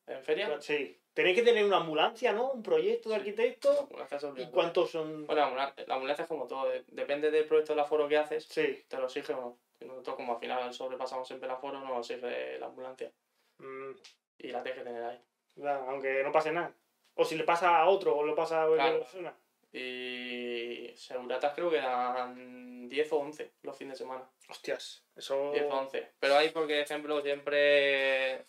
¿En feria? Sí. Tenéis que tener una ambulancia, ¿no? Un proyecto de Sí. arquitecto. ¿Y cuántos son...? Bueno, la ambulancia, la ambulancia es como todo, de- depende del proyecto del aforo que haces, Sí. te lo exige o no. Nosotros como al final sobrepasamos siempre el aforo, nos exige la ambulancia. Mm, Y la tienes que tener ahí. ya, aunque no pase nada. O si le pasa a otro, o le pasa a otra Claro. persona. Y seguratas creo que dan 10 o 11 los fines de semana. Hostias, eso... 10 o 11. Pero hay, por ejemplo, siempre...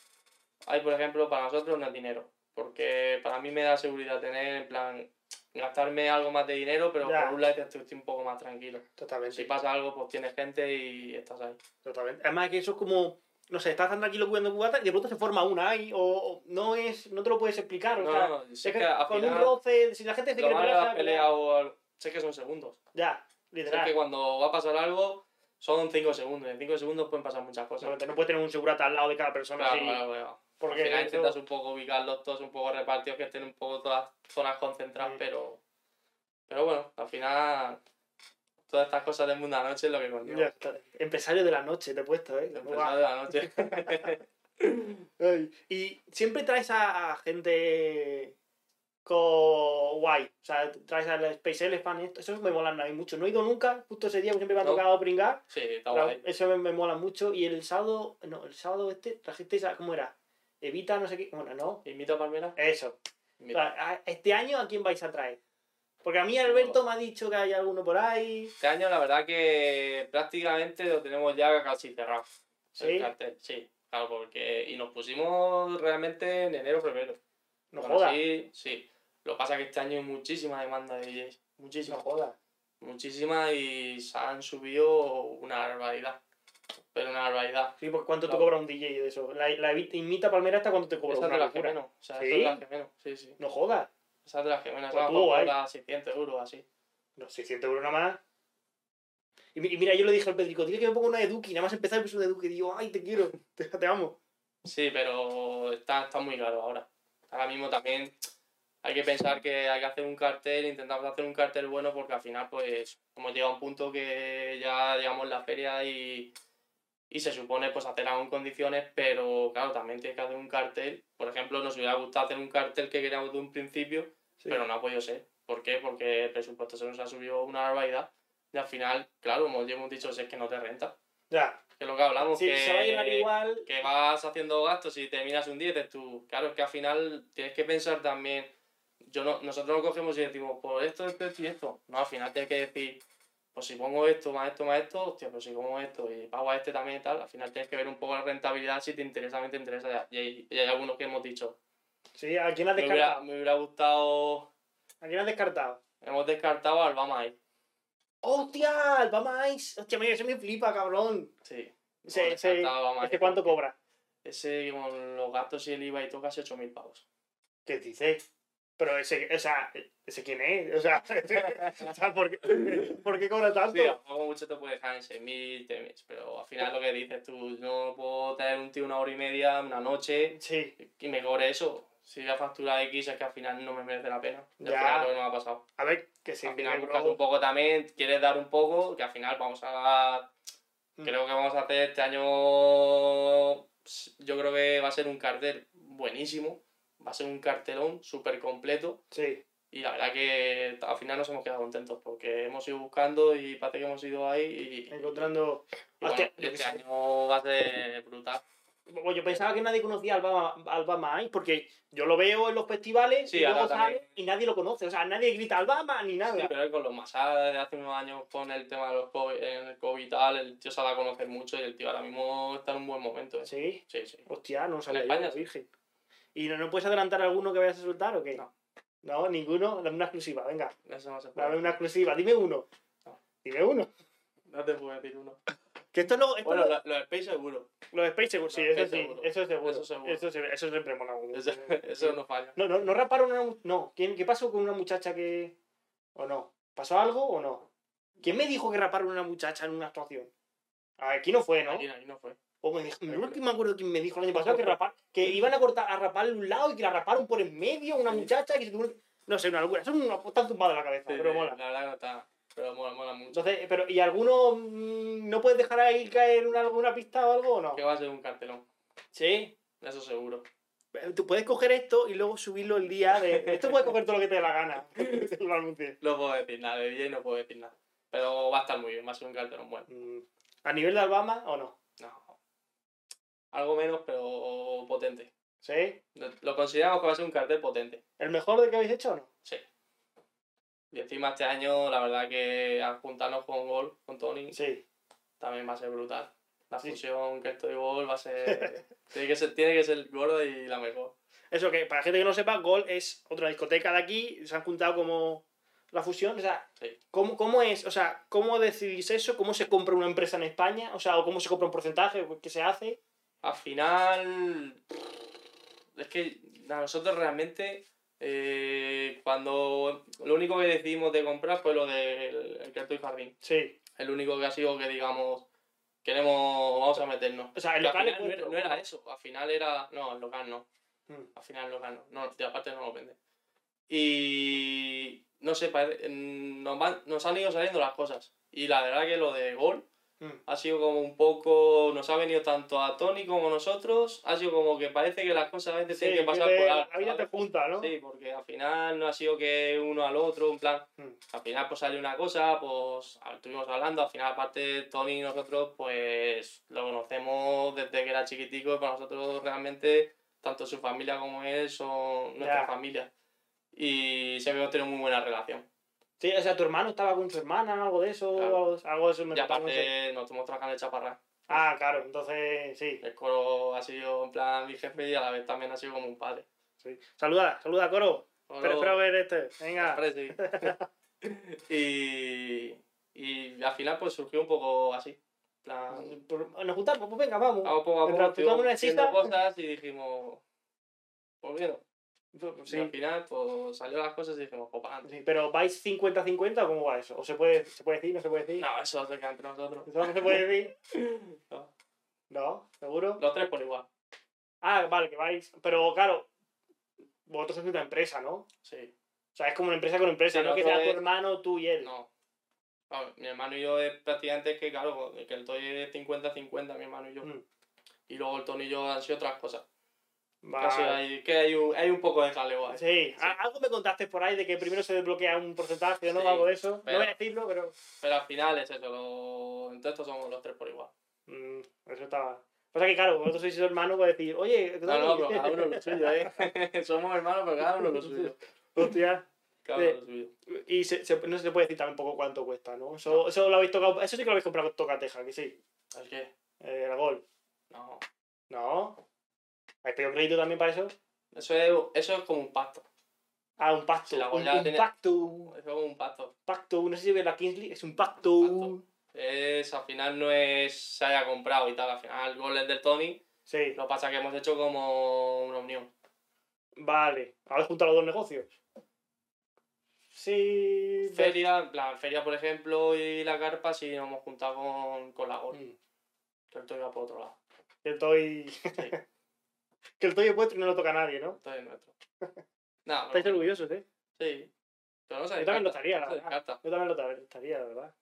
Hay, por ejemplo, para nosotros no es dinero. Porque para mí me da seguridad tener, en plan, gastarme algo más de dinero, pero Ya. por un lado estoy un poco más tranquilo. Totalmente. Si pasa algo, pues tienes gente y estás ahí. Totalmente. Además que eso es como, no sé, estás tan tranquilo cuidando cubatas y de pronto se forma una ahí, o, o no es, no te lo puedes explicar. o No, sea, no, es si es que con final- un roce, si la gente se Lo quiere pelear, las se va a peleas pelear. o sé que son segundos. Ya, Sé literal. que cuando va a pasar algo son 5 segundos. En 5 segundos pueden pasar muchas cosas. No, no puedes tener un segurata al lado de cada persona Claro, así. claro, claro. porque Al final intentas un poco ubicarlos todos un poco repartidos, que estén un poco todas zonas concentradas, Mm. pero... Pero bueno, al final todas estas cosas del mundo de la noche es lo que conlleva. Empresario de la noche, te he puesto, ¿eh? Empresario de la noche. Y siempre traes a, a gente co- guay. O sea, traes al Space Elephant, esto, eso me molan a mí mucho. No he ido nunca, justo ese día, porque siempre me ha No. tocado pringar. sí, está guay. Eso me, me mola mucho. Y el sábado, no, el sábado este, trajiste esa, ¿cómo era? Evita, no sé qué, bueno, no. ¿Invito a Palmera? Eso. Invita. a- Este año, ¿a quién vais a traer? Porque a mí Alberto me ha dicho que hay alguno por ahí. Este año la verdad que prácticamente lo tenemos ya casi cerrado. ¿Sí? El cartel, sí. Claro, porque... Y nos pusimos realmente en enero, febrero. No Bueno, jodas. sí, sí. Lo que pasa es que este año hay muchísima demanda de DJs. No Muchísima. jodas. Muchísima y se han subido una barbaridad. Pero una barbaridad. Sí, porque ¿cuánto te Claro. cobra un DJ de eso? La, la Palmera hasta cuánto te cobra Esa una las que menos. O sea, ¿Sí? es las que menos. Sí, sí. No jodas. Esa es de las que guay. cobra 600 euros así. No, 600 euros nada más. Y, mi- y mira, yo le dije al Pedrico, dile que me ponga una de Duki. Nada más empezar el episodio de Duki. Digo, ay, te quiero, te, te amo. Sí, pero está, está muy caro ahora. Ahora mismo también hay que pensar que hay que hacer un cartel, intentamos hacer un cartel bueno porque al final pues hemos llegado a un punto que ya llegamos la feria y, y se supone pues hacer aún condiciones, pero claro, también tienes que hacer un cartel. Por ejemplo, nos hubiera gustado hacer un cartel que queríamos de un principio, Sí. pero no ha podido ser. ¿Por qué? Porque el presupuesto se nos ha subido una barbaridad y al final, claro, como ya hemos dicho, si es que no te renta. Ya. Que es lo que hablamos, Si que se va a llenar igual. que vas haciendo gastos y terminas un 10, dices tú, claro, es que al final tienes que pensar también, yo no, nosotros no cogemos y decimos, por esto, esto, esto y esto. No, al final tienes que decir, pues si pongo esto, más esto, más esto, hostia, pero si pongo esto y pago a este también y tal, al final tienes que ver un poco la rentabilidad si te interesa o no te interesa. Y hay, y hay algunos que hemos dicho, Sí, ¿a quién has me hubiera, descartado? me hubiera gustado, ¿A quién has descartado? hemos descartado al Bama ahí. ¡Hostia! El Bama Ice. Hostia, ese me flipa, cabrón. Sí. Ese, hemos ese, descartado Bama ¿Este Ice cuánto cobra? Ese con los gastos y el IVA y todo casi 8.000 pavos. ¿Qué dices? Pero ese, o sea, ¿ese quién es? O sea, o sea, ¿por, qué, ¿por qué cobra tanto? Sí, poco mucho te puede dejar en 6.000, 7.000, pero al final lo que dices tú, no puedo tener un tío una hora y media, una noche, Sí, y me cobre eso. Si voy a facturar X es que al final no me merece la pena. Y al Ya. final lo que no me ha pasado. a ver, que sí. al final buscas un poco también, quieres dar un poco, que al final vamos a... Mm. Creo que vamos a hacer este año... Yo creo que va a ser un cartel buenísimo. Va a ser un cartelón súper completo. Sí, Y la verdad que al final nos hemos quedado contentos porque hemos ido buscando y parece que hemos ido ahí y, encontrando... y bueno, este año va a ser brutal. Yo pensaba que nadie conocía al Bama, al Bama Ice, porque yo lo veo en los festivales Sí, y luego sale y nadie lo conoce. O sea, nadie grita al Bama ni nada. Sí, pero con los masadas de hace unos años con el tema de los COVID, el COVID y tal, el tío se dado a conocer mucho y el tío ahora mismo está en un buen momento. ¿eh? Sí, Sí, sí. hostia, no sabía España yo, virgen. ¿Y no, no puedes adelantar alguno que vayas a soltar o qué? No. No, ninguno. Dame una exclusiva, venga. Eso no se Dame puede. una exclusiva. Dime uno. No. Dime uno. No te puedo decir uno. Que esto no... Esto Bueno, no- lo, lo de Space seguro. Los Space seguro, sí, Los eso sí, seguro. eso seguro. Eso seguro. Eso, se- eso siempre mola. Eso, eso no falla. No, no, no raparon una No, ¿Quién, ¿qué pasó con una muchacha que. ¿O no? ¿Pasó algo o no? ¿Quién me dijo que raparon una muchacha en una actuación? Aquí no fue, ¿no? Aquí, aquí no fue. O me dijo, no me acuerdo quién me dijo el año pasado que rapar, que iban a cortar, a raparle un lado y que la raparon por en medio, una muchacha que se tuvo- No sé, una locura. Eso es una de la cabeza, Sí, pero sí, mola. La verdad que no está. Pero mola, mola mucho. Entonces, pero, ¿y alguno mm, no puedes dejar ahí caer una, alguna pista o algo o no? Que va a ser un cartelón. Sí. Eso seguro. Tú puedes coger esto y luego subirlo el día de. Esto puedes coger todo lo que te dé la gana. Lo. No puedo decir nada, de DJ no puedo decir nada. Pero va a estar muy bien, va a ser un cartelón bueno. Mm, ¿A nivel de Alabama o no? No. Algo menos, pero potente. ¿Sí? Lo- Lo consideramos que va a ser un cartel potente. ¿El mejor de que habéis hecho o no? Sí. Y encima este año, la verdad que al juntarnos con Gol, con Tony, Sí. también va a ser brutal. La Sí. fusión que estoy Gol va a ser... tiene, que ser tiene que ser gorda y la mejor. Eso que, para la gente que no sepa, Gol es otra discoteca de aquí, se han juntado como la fusión. O sea, Sí. ¿cómo, ¿cómo es? O sea, ¿cómo decidís eso? ¿Cómo se compra una empresa en España? O sea, ¿o cómo se compra un porcentaje? ¿Qué se hace? Al final, es que a nosotros realmente, eh, cuando lo único que decidimos de comprar fue lo del el y Jardín. Sí. El único que ha sido que digamos, queremos, vamos a meternos. O sea, el local no, era, no era eso, al final era, no, el local no, Mm. al final el local no, no aparte no lo vende. Y no sé, parece- nos, van- nos han ido saliendo las cosas. Y la verdad que lo de Gol Mm. Ha sido como un poco, nos ha venido tanto a Tony como a nosotros, ha sido como que parece que las cosas a veces Sí, tienen que pasar por algo, la vida te junta, ¿no? Sí, porque al final no ha sido que uno al otro, en plan, Mm. al final pues sale una cosa, pues estuvimos hablando, al final aparte Tony y nosotros pues lo conocemos desde que era chiquitico y para nosotros realmente tanto su familia como él son nuestra Ya. familia y siempre hemos tenido muy buena relación. Sí, o sea, tu hermano estaba con su hermana, algo de eso, Claro. algo, algo de eso me Y contaron, no sé. aparte nos hemos trabajado en el Chaparrán. Ah, claro, entonces sí. El coro ha sido en plan mi jefe y a la vez también ha sido como un padre. sí. Saluda, saluda, Coro. Coro, Espero, espero ver este. Venga. y, y al final pues surgió un poco así. Plan, Por- Nos juntamos, pues venga, vamos. vamos Mientras tú tomas una cosas y dijimos, pues bien. Y al final pues salió las cosas y dijimos, adelante. sí, pero ¿vais 50-50 o cómo va eso? ¿O se puede, se puede decir, no se puede decir? No, eso queda entre nosotros. ¿Eso no se puede decir? No. No, ¿seguro? Los tres por igual. Ah, vale, que vais. Pero claro, vosotros sois una empresa, ¿no? Sí. O sea, es como una empresa con empresa, Sí, no que sea tu es- hermano, tú y él. No. Mi hermano y yo es prácticamente que, claro, que el Toy es 50-50, mi hermano y yo. Mm. Y luego el Tony y yo han sido otras cosas. Vale. Casi hay, que hay un, hay un poco de jaleo ahí. Sí, a- algo me contaste por ahí de que primero se desbloquea un porcentaje, ¿no? Sí, algo de eso. pero- No voy a decirlo, pero. Pero al final es eso, lo... entonces estos somos los tres por igual. mm, eso estaba. Pasa que, claro, vosotros sois hermanos, puedes decir, oye, ¿qué No, tal? no, pero cada uno lo suyo, ¿eh? somos hermanos, pero cada uno lo suyo. Hostia. Claro, Sí. lo subido. Y se, se- no se puede decir tampoco cuánto cuesta, ¿no? Eso, eso lo habéis tocado, eso sí que lo habéis comprado con tocateja, que sí. ¿El qué? Eh, el gol. No. No. ¿Habéis pedido crédito también para eso? Eso es, eso es como un pacto. Ah, un pacto. Si la un, tiene- pacto. Es como un pacto. Pacto. No sé si ve la Kingsley. Es un pacto. Pacto. Es, al final no es se haya comprado y tal. Al final el gol es del Tony. Sí. Lo que pasa es que hemos hecho como una unión. Vale. Habéis juntado los dos negocios. Sí. Feria, plan, feria por ejemplo y la carpa sí nos hemos juntado con, con la gol. Mm. Que el Tony va por otro lado. Estoy. Sí, que el toyo vuestro y no lo toca a nadie, ¿no? esto es nuestro. Nada, Estáis no, orgullosos, ¿eh? sí. Pero no se Yo también lo estaría, la no verdad. Yo también lo estaría, la verdad.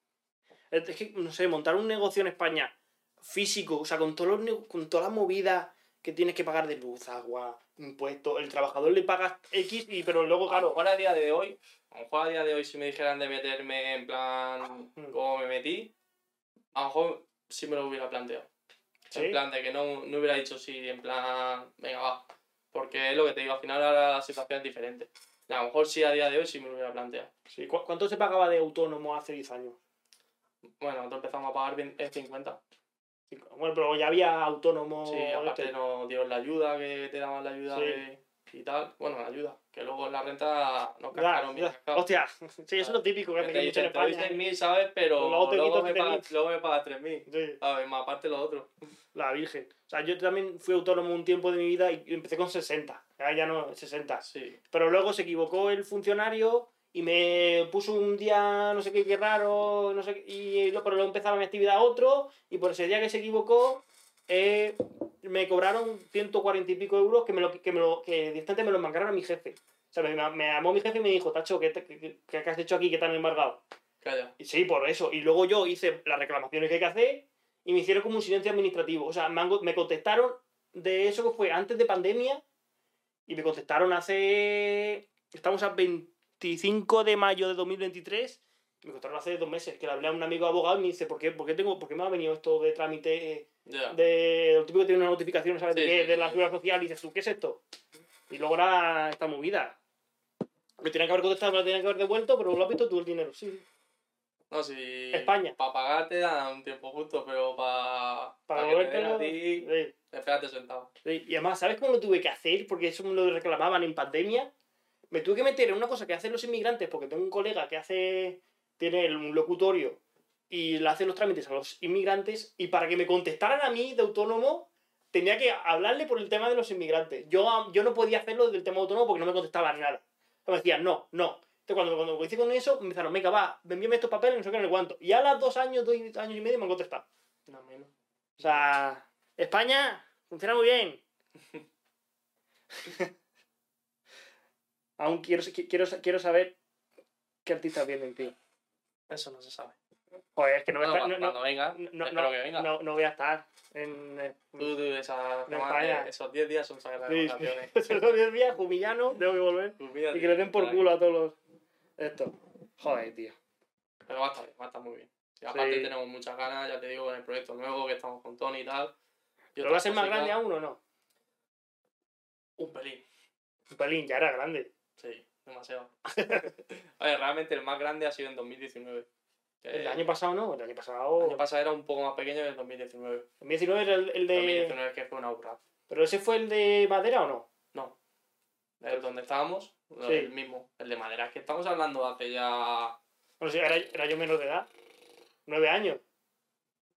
Es que, no sé, montar un negocio en España físico, o sea, con, todos los, con toda la movida que tienes que pagar de luz, agua, impuestos, el trabajador le pagas X, y, pero luego, A lo claro, mejor a día de hoy, a lo mejor a día de hoy si me dijeran de meterme en plan Mm. como me metí, a lo mejor sí me lo hubiera planteado. ¿Sí? En plan de que no, no hubiera dicho sí, en plan, venga, va. Porque es lo que te digo, al final ahora la situación es diferente. A lo mejor sí a día de hoy sí me lo hubiera planteado. sí, ¿cu- ¿cuánto se pagaba de autónomo hace 10 años? Bueno, nosotros empezamos a pagar 20 eh, 50. Cinco- Bueno, pero ya había autónomo. Sí, aparte este. nos dieron la ayuda, que te daban la ayuda Sí. de- y tal. Bueno, la ayuda. Que luego en la renta nos cascaron bien. Hostia, sí, eso es lo típico que mucho en dicen, te doy España. 6.000, ¿sabes? Pero Luego me 7.000. pagas, luego me pagas 3.000. Sí, ¿Sabes? Más aparte lo otro. la Virgen. O sea, yo también fui autónomo un tiempo de mi vida y empecé con 60. Ya, ya no, 60. Sí. Pero luego se equivocó el funcionario y me puso un día no sé qué, qué raro, no sé qué, y lo, pero luego empezaba mi actividad otro y por ese día que se equivocó eh, me cobraron 140 y pico euros que me lo que me lo que directamente me lo mangaron a mi jefe. O sea, me, me llamó mi jefe y me dijo, Tacho, ¿qué, te- qué, qué- has hecho aquí? ¿Qué te han embargado? Calla. Y sí, por eso. Y luego yo hice las reclamaciones que hay que hacer y me hicieron como un silencio administrativo. O sea, me, han- me contestaron de eso que fue antes de pandemia y me contestaron hace... Estamos a 25 de mayo de 2023. Me contestaron hace dos meses que le hablé a un amigo abogado y me dice, ¿por qué, por qué, tengo, por qué me ha venido esto de trámite de lo típico que tiene una notificación, ¿sabes? Sí, de, qué? sí, de sí, la sí. seguridad social y dices tú, ¿qué es esto? Y luego era esta movida. Me tenían que haber contestado, me lo tenían que haber devuelto, pero lo has visto tú el dinero, sí. No, si. España. Para pagarte dan un tiempo justo, pero para. Para den devolvértelo, a ti. sí. Espérate sentado. Sí, Y además, ¿sabes cómo lo tuve que hacer? Porque eso me lo reclamaban en pandemia. Me tuve que meter en una cosa que hacen los inmigrantes, porque tengo un colega que hace, tiene un locutorio y le hace los trámites a los inmigrantes, y para que me contestaran a mí de autónomo, tenía que hablarle por el tema de los inmigrantes. Yo, yo no podía hacerlo del tema autónomo porque no me contestaban nada. Me decían, no, no. Entonces, cuando, cuando hice con eso, me empezaron, venga, va, envíame estos papeles, no sé qué, no sé cuánto. Y a las dos años, dos años y medio me han contestado. No menos. O sea, España funciona muy bien. Aún quiero, quiero, quiero saber qué artistas vienen, tío. Eso no se sabe. Joder, es que no voy a estar. cuando, No, no, venga, no, espero no, que venga. no- no voy a estar en. eh, Tú, tú, esa, toma- España. eh, esos 10 días son sagradas sí, vacaciones. Esos son 10 días, humillano, tengo que volver. Y que le den por culo a todos los. Esto. Joder, tío. Pero va a estar bien, va a estar muy bien. Y aparte Sí. tenemos muchas ganas, ya te digo, en el proyecto nuevo que estamos con Tony y tal. Y ¿Pero va a ser más grande aún o no? Un pelín. Un pelín, ya era grande. Sí, demasiado. a ver, realmente el más grande ha sido en 2019. El año pasado no, el año pasado. el año pasado era un poco más pequeño que el 2019. 2019 era el, el de. 2019 es que fue una burrada. ¿Pero ese fue el de madera o no? No. El donde estábamos, Sí. el mismo. El de madera. Es que estamos hablando de hace ya. Bueno, sí, era, era yo menor de edad. Nueve años.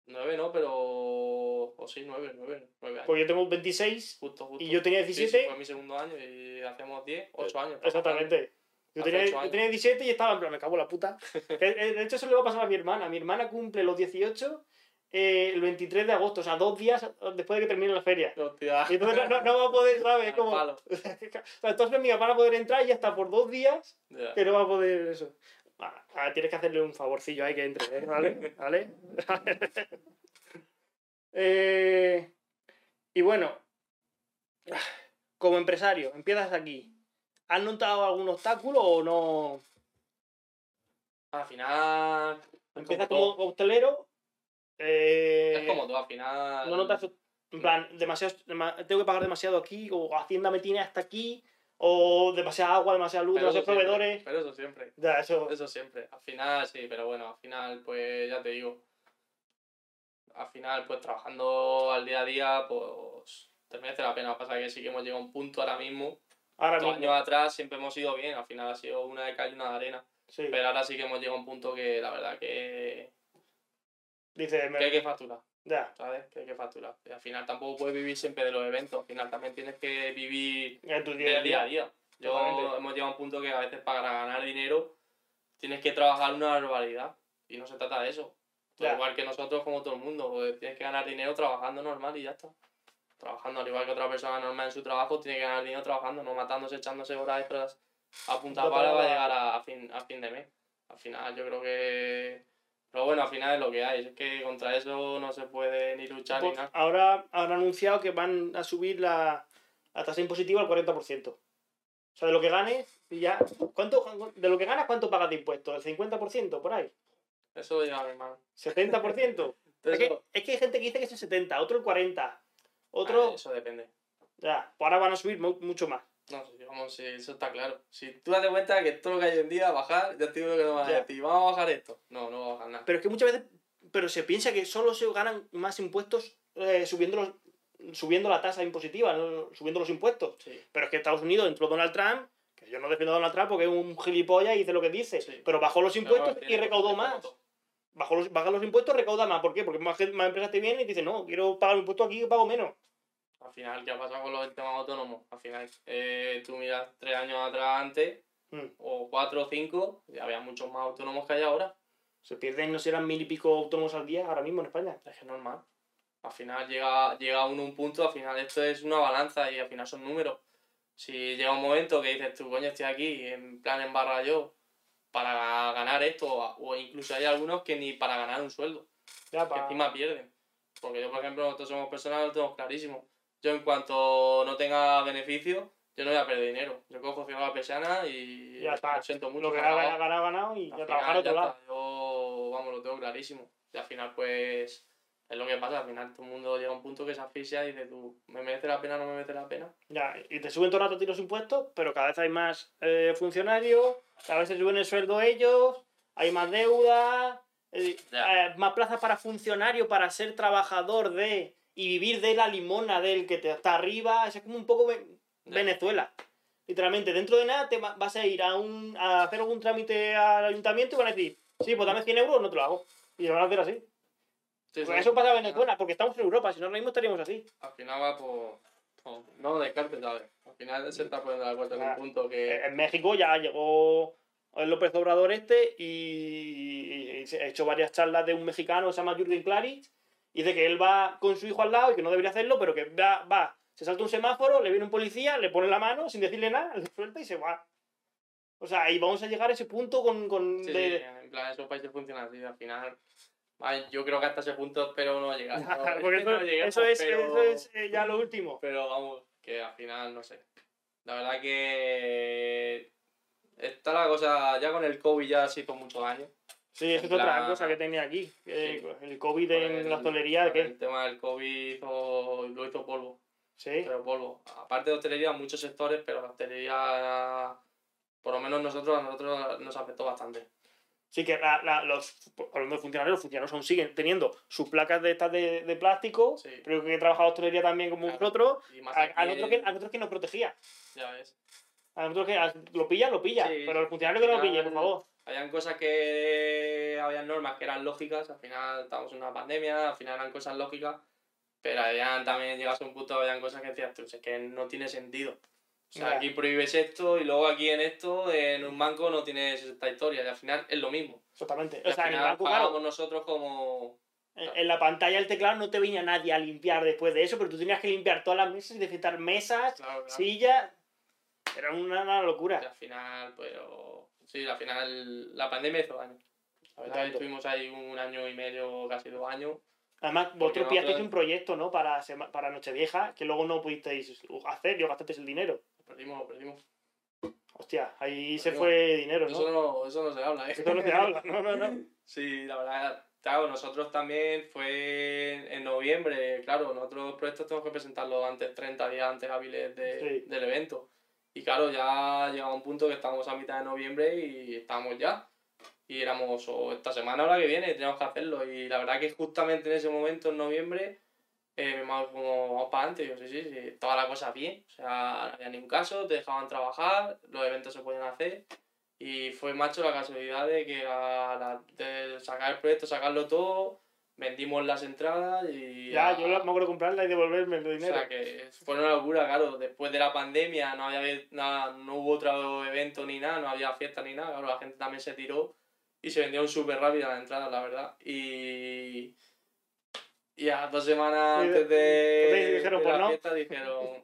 Nueve, ¿no? Pero. O sí, nueve, nueve, nueve años. Porque yo tengo 26 Justo, justo. y yo tenía Sí, sí, 17. fue mi segundo año y hacíamos 10, 8 años. Exactamente. Yo tenía, yo tenía 17 y estaba en plan, me cago en la puta. Eh, de hecho, eso le va a pasar a mi hermana. Mi hermana cumple los 18 eh, el 23 de agosto, o sea, dos días después de que termine la feria. Hostia. Y entonces no, no- va a poder, ¿sabes? Como... palo. O sea, entonces mi van a poder entrar y hasta por dos días que no va a poder eso. Ah, ah, tienes que hacerle un favorcillo ahí que entre, ¿eh? ¿vale? ¿Vale? Eh, y bueno, como empresario, empiezas aquí. ¿Has notado algún obstáculo o no? Al final. Empiezas como como hostelero. eh. Es como todo, al final. No notas, en plan, demasiado, dema- tengo que pagar demasiado aquí, o Hacienda me tiene hasta aquí, o demasiada agua, demasiada luz, Pero demasiados proveedores. Pero eso siempre. Ya, eso. Eso siempre. Al final, sí, pero bueno, al final, pues ya te digo. Al final, pues trabajando al día a día, pues te merece la pena. Pasa que sí que hemos llegado a un punto ahora mismo. Ahora mismo. años atrás siempre hemos ido bien. Al final ha sido una de cal y una de arena. Sí. Pero ahora sí que hemos llegado a un punto que la verdad que, Dice, que hay que facturar. ya, ¿Sabes? Que hay que facturar. Y al final tampoco puedes vivir siempre de los eventos. Al final también tienes que vivir en tu del día a día. Yo Totalmente. hemos llegado a un punto que a veces para ganar dinero tienes que trabajar una barbaridad. Y no se trata de eso. Igual que nosotros, como todo el mundo, pues tienes que ganar dinero trabajando normal y ya está. Trabajando al igual que otra persona normal en su trabajo, tiene que ganar dinero trabajando, no matándose, echándose horas extras a punta No, para llegar a, a fin, a fin de mes. Al final yo creo que... Pero bueno, al final es lo que hay. Es que contra eso no se puede ni luchar ni Pues nada. ahora han anunciado que van a subir la, la tasa impositiva al 40%. O sea, de lo que ganes, y ya. ¿Cuánto, de lo que ganas, ¿cuánto pagas de impuestos? ¿El 50% por ahí? Eso lo lleva mi hermano. ¿70%? es, que, es que hay gente que dice que es el 70, otro el 40, otro... ah, eso depende. Ya, pues ahora van a subir mu- mucho más. No, sí, vamos, sí, eso está claro. Si tú das cuenta que todo lo que hay hoy en día, bajar, ya te digo que no van a decir, vamos a bajar esto. No, no va a bajar nada. Pero es que muchas veces pero se piensa que solo se ganan más impuestos eh, subiendo, los- subiendo la tasa impositiva, ¿no? subiendo los impuestos. Sí, Pero es que Estados Unidos entró Donald Trump, que yo no defiendo a Donald Trump porque es un gilipollas y dice lo que dice, pero bajó los impuestos Pero, y recaudó más. como Bajó los, baja los impuestos, recauda más. ¿Por qué? Porque más, más empresas te vienen y te dicen, no, quiero pagar un impuesto aquí, pago menos. Al final, ¿qué ha pasado con los temas autónomos? Al final, eh, tú miras tres años atrás antes, Mm. o cuatro o cinco, y había muchos más autónomos que hay ahora. Se pierden, no sé, eran mil y pico autónomos al día ahora mismo en España. Es que es normal. Al final llega, llega uno a un punto, al final esto es una balanza y al final son números. Si llega un momento que dices tú, coño, estoy aquí, en plan en barra yo, para ganar esto, o incluso hay algunos que ni para ganar un sueldo, Ya, que encima pierden. Porque yo, por ejemplo, nosotros somos personas, lo tenemos clarísimo. Yo en cuanto no tenga beneficio, yo no voy a perder dinero. Yo cojo, cierro la persiana y Ya está. lo siento mucho. Lo que ha acabado. ganado, ganado y Al ya trabajar otro ya lado. está. Yo, vamos, lo tengo clarísimo. Y al final, pues, es lo que pasa. Al final, todo el mundo llega a un punto que se asfixia y dice tú, ¿me merece la pena o no me merece la pena? Ya, y te suben todo el rato a ti los impuestos, pero cada vez hay más eh, funcionarios, cada vez se suben el sueldo ellos, hay más deuda, eh, eh, más plazas para funcionario, para ser trabajador de y vivir de la limona del que te está arriba. Eso es como un poco. Venezuela. Literalmente, dentro de nada te va- vas a ir a, un, a hacer algún trámite al ayuntamiento y van a decir, sí, pues dame 100 euros, no te lo hago. Y lo van a hacer así. Sí, Pues eso pasa en Venezuela, porque estamos en Europa, si no ahora mismo estaríamos así. Al final va por... por- no lo descartes, ¿sabes? Al final se está poniendo de acuerdo en un punto que... Eh, En México ya llegó el López Obrador este y, ha hecho varias charlas de un mexicano que se llama Jürgen Klaritz y dice que él va con su hijo al lado y que no debería hacerlo, pero que va, va, se salta un semáforo, le viene un policía, le pone la mano sin decirle nada, le suelta y se va. O sea, ahí vamos a llegar a ese punto con... con Sí, de- sí, en plan, esos países funcionan así. Al final... yo creo que hasta ese punto espero no llegar. No, Porque que eso, no lleguemos, eso es, pero- eso es eh, ya lo último. Pero vamos, que al final, no sé. La verdad que está la cosa, ya con el COVID ya se hizo mucho daño. Sí, eso es otra cosa que tenía aquí. eh, Sí. El COVID en el- la hostelería, que El tema del COVID hizo, lo hizo polvo, Sí. pero polvo. Aparte de hostelería, muchos sectores, pero la hostelería, por lo menos nosotros, a nosotros nos afectó bastante. Sí, que la- la- los, hablando de funcionarios, los funcionarios aún siguen teniendo sus placas de estas de, de plástico, Sí. pero que he trabajado hostelería también como Claro. más a, nosotros que, a nosotros que nos protegía. ya ves. A nosotros que a- lo pilla, lo pilla, Sí, pero el funcionario que no lo pille, por favor. Habían cosas que. Habían normas que eran lógicas, al final estábamos en una pandemia, al final eran cosas lógicas, pero habían también llegas a un punto, habían cosas que decías tú, es que no tiene sentido. O sea, aquí prohíbes esto y luego aquí en esto, en un banco no tienes esta historia, y al final es lo mismo. Exactamente. Y O sea, en el banco, claro, nosotros como. en, en la pantalla del teclado no te venía nadie a limpiar después de eso, pero tú tenías que limpiar todas las mesas y desinfectar mesas, Claro, claro. sillas. Era una, una Y locura. al final, pero. Sí, al final la pandemia hizo daño. Estuvimos ahí un año y medio, casi dos años. Además, vosotros nosotros- pillasteis un proyecto, ¿no? Para, para Nochevieja, que luego no pudisteis hacer y os gastasteis el dinero. Perdimos, perdimos. Hostia, ahí se fue dinero, ¿no? Eso no, eso no se habla, ¿eh? Eso no se habla, no, no, no. Sí, la verdad, claro, nosotros también fue en, noviembre, claro, nosotros los proyectos tenemos que presentarlos antes, 30 días antes hábiles de- Sí. del evento. Y claro, ya llegaba un punto que estábamos a mitad de noviembre y estábamos ya. Y éramos o esta semana o la que viene, teníamos que hacerlo. Y la verdad que justamente en ese momento, en noviembre, eh, me llamaba como vamos para adelante. Yo, sí, sí, sí, toda la cosa bien. O sea, no había ningún caso, te dejaban trabajar, los eventos se podían hacer. Y fue, macho, la casualidad de que a la, de sacar el proyecto, sacarlo todo, vendimos las entradas y... Ya, a- yo me acuerdo comprarla y devolverme el o dinero. sea que fue una locura, claro. Después de la pandemia no había nada, no hubo otro evento ni nada, no había fiesta ni nada. Claro, la gente también se tiró y se vendieron súper rápido las entradas, la verdad. Y, y a dos semanas antes de, dijeron, de pues la no. fiesta dijeron,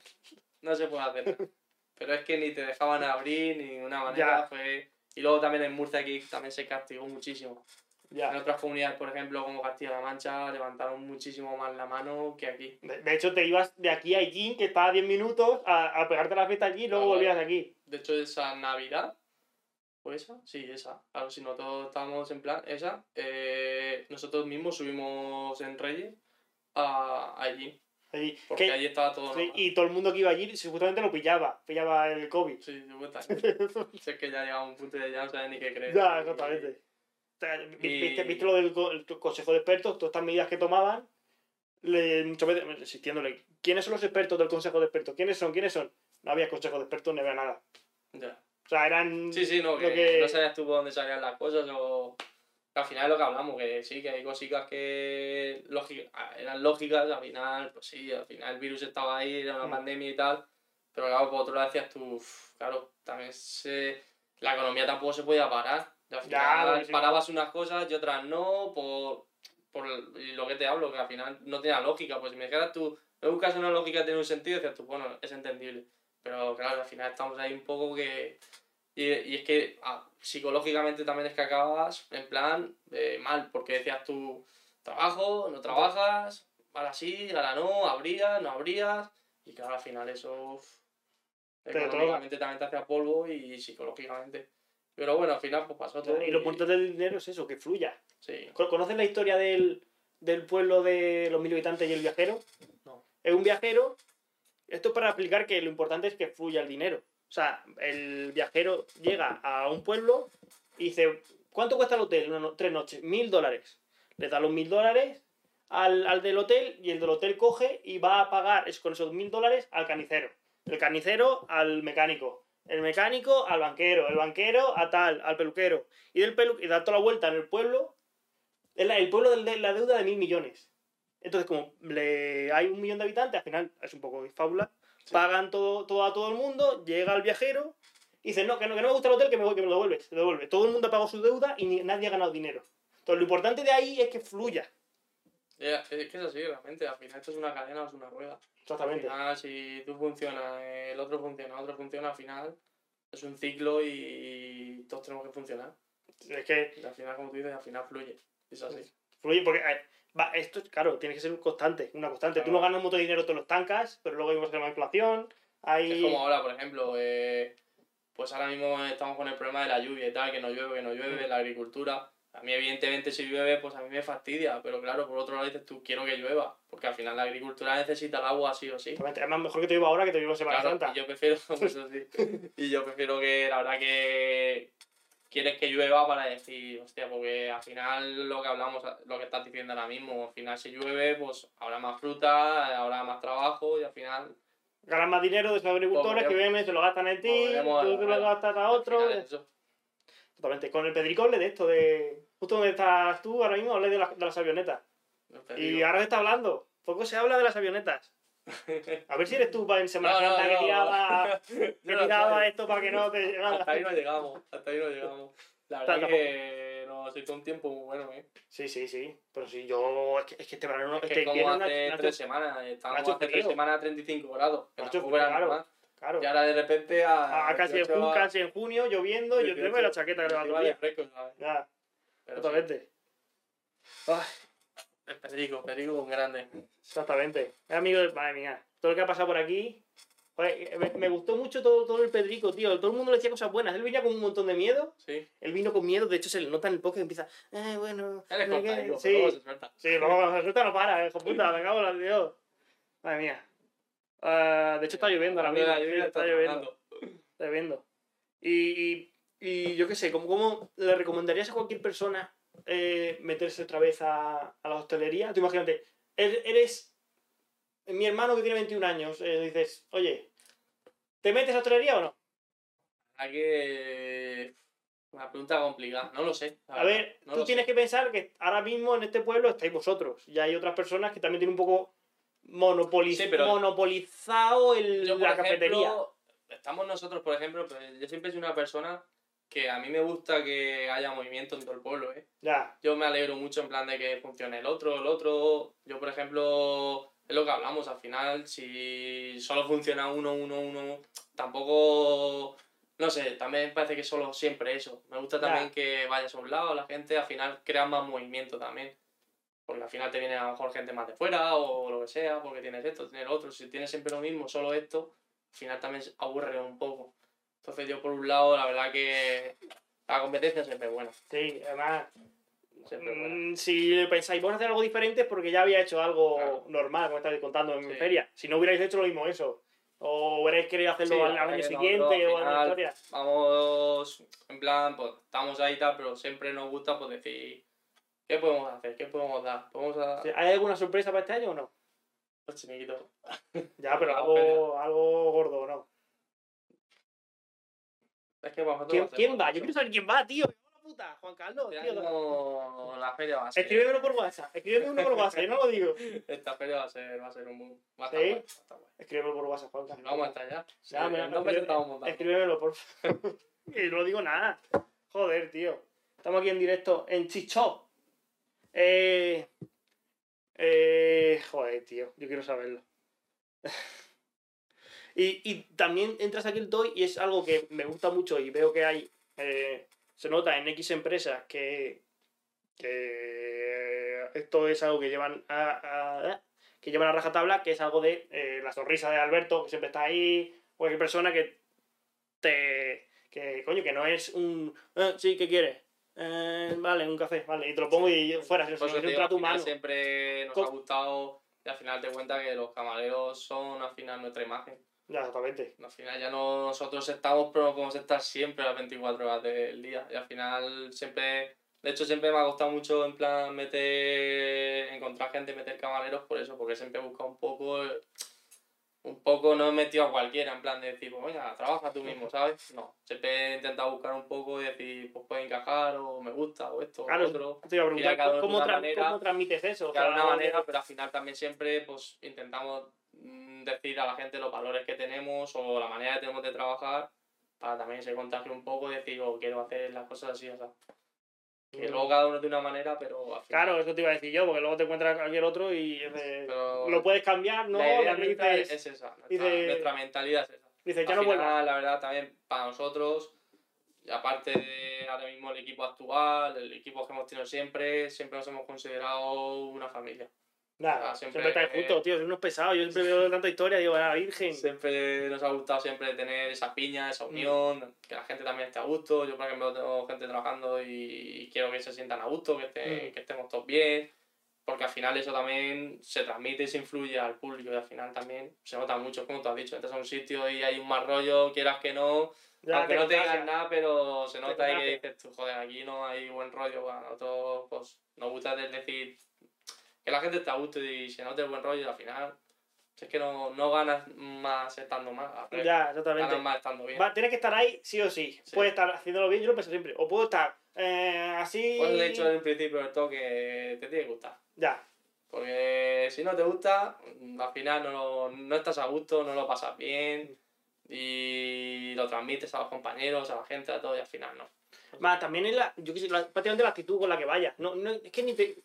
no se puede hacer nada. Pero es que ni te dejaban abrir, ni ninguna manera. Ya. Fue... Y luego también en Murcia aquí también se castigó muchísimo. En Ya. otras comunidades, por ejemplo, como Castilla-La Mancha, levantaron muchísimo más la mano que aquí. De, de hecho, te ibas de aquí a Allín, que estaba a 10 minutos, a, a pegarte la fiesta allí y luego Ah, volvías aquí. De hecho, esa Navidad, ¿fue esa? Sí, esa. Claro, si no todos estábamos en plan, esa. eh, nosotros mismos subimos en Reyes a, allí. allí. Porque Que- allí estaba todo. sí, y todo el mundo que iba allí justamente lo pillaba. Pillaba el COVID. Sí. Si es que ya llegaba un punto de ya no sabes ni qué creer. Ya, exactamente. Y- ¿Viste, viste lo del co- el consejo de expertos? Todas estas medidas que tomaban, le, muchas veces insistiéndole, ¿quiénes son los expertos del consejo de expertos? ¿Quiénes son? ¿Quiénes son? No había consejo de expertos, no había nada. Ya. O sea, eran... Sí, sí, no, que, que- no sabías tú por dónde salían las cosas o... que al final es lo que hablamos, que sí, que hay cositas que lógi- eran lógicas, al final, pues sí, al final el virus estaba ahí, era una Mm. pandemia y tal, pero claro, por otro lado decías tú, claro, también se... la economía tampoco se podía parar. Y al final parabas unas cosas y otras no, por, por lo que te hablo, que al final no tenía lógica, pues si me dijeras tú, me buscas una lógica que tiene un sentido, decías tú, bueno, es entendible. Pero claro, al final estamos ahí un poco que... Y, y es que ah, psicológicamente también es que acabas en plan eh, mal, porque decías tú, trabajo, no trabajas, ahora sí, ahora no, abrías, no abrías, y claro, al final eso económicamente también te hacía polvo y psicológicamente. Pero bueno, al final pues pasó todo. Y lo importante del dinero es eso, que fluya. Sí, ¿Con- ¿Conoces la historia del, del pueblo de los mil habitantes y el viajero? No. Es un viajero. Esto es para explicar que lo importante es que fluya el dinero. Sea, el viajero llega a un pueblo y dice, ¿cuánto cuesta el hotel? No- tres noches, mil dólares. Le da los mil dólares al, al del hotel y el del hotel coge y va a pagar es, con esos mil dólares al carnicero. El carnicero al mecánico. El mecánico al banquero. El banquero a tal, al peluquero. Y del pelu y da toda la vuelta en el pueblo es la- el pueblo de la deuda de mil millones. Entonces, como le, hay un millón de habitantes, al final es un poco fábula, Sí. pagan todo, todo a todo el mundo, llega el viajero y dice, no que, no, que no me gusta el hotel, que me que me lo devuelves. Se devuelve. Todo el mundo ha pagado su deuda y ni- nadie ha ganado dinero. Entonces, lo importante de ahí es que fluya. Ya, es que es así, realmente, al final esto es una cadena o es una rueda. Al Exactamente. final, si tú funcionas, el otro funciona, el otro funciona, al final es un ciclo y todos tenemos que funcionar. Es que Y al final, como tú dices, al final fluye. Es así. fluye porque, eh, va, esto, claro, tiene que ser un constante, una constante. Tú no ganas un montón de dinero, te lo estancas, pero luego hay que la inflación. Hay... Es como ahora, por ejemplo, eh, pues ahora mismo estamos con el problema de la lluvia y tal, que no llueve, que no llueve, la agricultura. A mí, evidentemente, si llueve, pues a mí me fastidia, pero claro, por otro lado dices tú, quiero que llueva, porque al final la agricultura necesita el agua sí o sí. Es más mejor que te viva ahora que te en Semana Claro, Santa. y yo prefiero, pues, eso sí. y yo prefiero que, la verdad que quieres que llueva para decir, hostia, porque al final lo que hablamos, lo que estás diciendo ahora mismo, al final si llueve, pues habrá más fruta, habrá más trabajo y al final Ganan más dinero de esos agricultores que Volveremos- vienen, se lo gastan en ti, a tú la te lo gastas a otro. eso. Totalmente. Con el pedricole de esto, de. Justo donde estás tú ahora mismo, hablé de, las- de las avionetas. Y ahora se está hablando. Poco se habla de las avionetas. A ver si eres tú pa- en Semana No, no, Santa que no. tiraba, que No lo tiraba esto para que no te. Hasta ahí no llegamos, hasta ahí no llegamos. La verdad Tampoco. que nos hizo un tiempo muy bueno, ¿eh? Sí, sí, sí. Pero si yo. Es que, es que este verano no. Es Este que como invierno no- hace hace- tres semanas, estábamos hace tres frío. semanas a 35 grados, que era frío, claro. normal. Claro. Y ahora de repente a, A, casi, en 18 junio, casi en junio, lloviendo, yo 18, tengo la chaqueta que le va a sí, totalmente. Ay, el Pedrico, Pedrico un grande. Exactamente. Es amigo de... Madre mía. Todo lo que ha pasado por aquí... Joder, me, me gustó mucho todo, todo el Pedrico, tío. Todo el mundo le decía cosas buenas. Él venía con un montón de miedo. Sí. Él vino con miedo. De hecho, se le nota en el podcast que empieza... Eh, bueno... Él es no sé qué". contadito, Sí, luego se suelta. sí. Luego se suelta no para, hijo puta. Me cago en la Dios. Madre mía. Ah, de hecho, está lloviendo ahora mismo. Está lloviendo. tronando. Tremendo. Y, y, y yo qué sé, ¿cómo, ¿cómo le recomendarías a cualquier persona eh, meterse otra vez a, a la hostelería? Tú imagínate, er- eres mi hermano que tiene 21 años, eh, dices, oye, ¿te metes a hostelería o no? Hay que. Una pregunta complicada, no lo sé. A verdad, ver, no tú tienes sé. que pensar que ahora mismo en este pueblo estáis vosotros. Y hay otras personas que también tienen un poco monopoliz- Sí, pero- monopolizado el, Yo, la cafetería. estamos nosotros, por ejemplo, pero yo siempre soy una persona que a mí me gusta que haya movimiento en todo el pueblo, ¿eh? Ya, Yo me alegro mucho en plan de que funcione el otro, el otro. Yo, por ejemplo, es lo que hablamos, al final, si solo funciona uno, uno, uno, tampoco... No sé, también parece que solo siempre eso. Me gusta Ya. también que vayas a un lado, la gente al final crea más movimiento también. Porque al final te viene a lo mejor gente más de fuera o lo que sea, porque tienes esto, tienes lo otro. Si tienes siempre lo mismo, solo esto, al final también aburre un poco. Entonces yo por un lado, la verdad que la competencia siempre es buena. sí, además, buena. mm, si pensáis, vamos a hacer algo diferente es porque ya había hecho algo Claro. normal, como estabais contando en Sí. feria. Si no hubierais hecho lo mismo eso, o hubierais querido hacerlo Sí, al, año siguiente al o alguna historia. vamos, en plan, pues estamos ahí y tal, pero siempre nos gusta pues decir, ¿qué podemos hacer? ¿Qué podemos dar? ¿Podemos Sí, ¿Hay alguna sorpresa para este año o no? los chiniquitos? Ya, pero algo, algo gordo o no. Es que para nosotros ¿Quién, va a quién mucho. va? Yo quiero saber quién va, tío. Me la puta. Juan Carlos, tío. año la feria va a ser. Escríbemelo por WhatsApp. Escríbeme uno por WhatsApp, yo no lo digo. Esta feria va a ser, va a ser un boom. Va a estar ¿Sí? guay, va a estar guay. Escríbemelo por WhatsApp, Juan Carlos. Vamos hasta allá. Ya, Sí, mira, no me escríbeme- estamos montando. Escríbemelo, por favor. Y no digo nada. Joder, tío. Estamos aquí en directo en Chichop. Eh. Eh. Joder, tío. Yo quiero saberlo. y, y también entras aquí el toy y es algo que me gusta mucho y veo que hay. eh, se nota en X empresas que. que esto es algo que llevan a, a- que llevan a rajatabla, que es algo de eh, la sonrisa de Alberto, que siempre está ahí, cualquier persona que te. que coño, que no es un. "Ah, sí, ¿qué quieres? "Eh, vale, un café, vale, y te lo pongo y fuera, te un trato humano. siempre nos Co- ha gustado y al final te cuenta que los camareros son al final nuestra imagen. Ya, exactamente. Al final ya no nosotros estamos, pero no podemos estar siempre las 24 horas del día. Y al final siempre, de hecho siempre me ha costado mucho en plan meter, encontrar gente, meter camareros por eso, porque siempre he buscado un poco, un poco no he metido a cualquiera, en plan de decir, pues venga, trabaja tú mismo, ¿sabes? No, siempre he intentado buscar un poco y decir, pues puede encajar, o me gusta, o esto, Claro, o otro. Te iba a Mira, cada preguntar uno ¿cómo, de una tra- manera, cómo transmites eso. De alguna manera, pero al final también siempre pues intentamos decir a la gente los valores que tenemos o la manera que tenemos de trabajar para también se contagie un poco y decir, oh, quiero hacer las cosas así, o sea. Que luego cada uno de una manera, pero. Claro, eso te iba a decir yo, porque luego te encuentras cualquier otro y es de- lo puedes cambiar, ¿no? la idea nuestra dices, es esa, nuestra, dice- nuestra mentalidad es esa. ya Al no final, la verdad, también para nosotros, aparte de ahora mismo el equipo actual, el equipo que hemos tenido siempre, siempre nos hemos considerado una familia. Nada, Ah, siempre, siempre- estáis juntos, tío, sois unos pesados. Yo siempre veo tanta historia, digo, la virgen. Siempre nos ha gustado siempre tener esa piña, Mm. esa unión, que la gente también esté a gusto. Yo, por ejemplo, tengo gente trabajando y quiero que se sientan a gusto, que, estén- Mm. que estemos todos bien, porque al final eso también se transmite y se influye al público y al final también se nota mucho, como tú has dicho, entras a un sitio y hay un mal rollo, quieras que no, Ya aunque te no tengas contagias. nada, pero se nota ahí que dices tú, joder, aquí no hay buen rollo, bueno, nosotros pues, nos gusta de- decir que la gente está a gusto y se note el buen rollo y al final es que no, no ganas más estando mal, Ya, exactamente. ganas más estando bien. Va, tienes que estar ahí sí o sí. Sí. Puedes estar haciéndolo bien, yo lo pienso siempre. O puedo estar eh, así. Pues he dicho en el principio del todo que te tiene que gustar. Ya, Porque si no te gusta, al final no, no estás a gusto, no lo pasas bien y lo transmites a los compañeros, a la gente, a todo y al final no. Más, también es la, yo qué sé, la- prácticamente la actitud con la que vayas. No, no, es que ni te.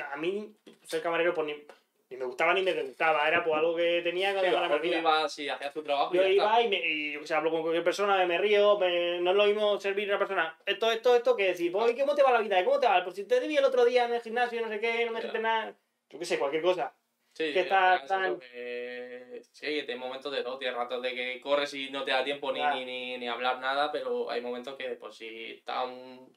A mí, ser camarero, pues ni, ni me gustaba ni me gustaba. Era pues algo que tenía que Sí, tú ibas hacías tu trabajo y Yo ya iba está. y, me, y yo qué sé, hablo con cualquier persona, me río, me- no es lo mismo servir a una persona. Esto, esto, esto, que decir, pues, ¿cómo te va la vida? ¿Cómo te va? Pues si te vi el otro día en el gimnasio, no sé qué, no me dijiste nada. Yo qué sé, cualquier cosa. Sí, que está tan- que- Sí, que hay momentos de todo, tienes ratos de que corres y no te da tiempo ni, Claro. ni, ni, ni hablar nada, pero hay momentos que pues si está un,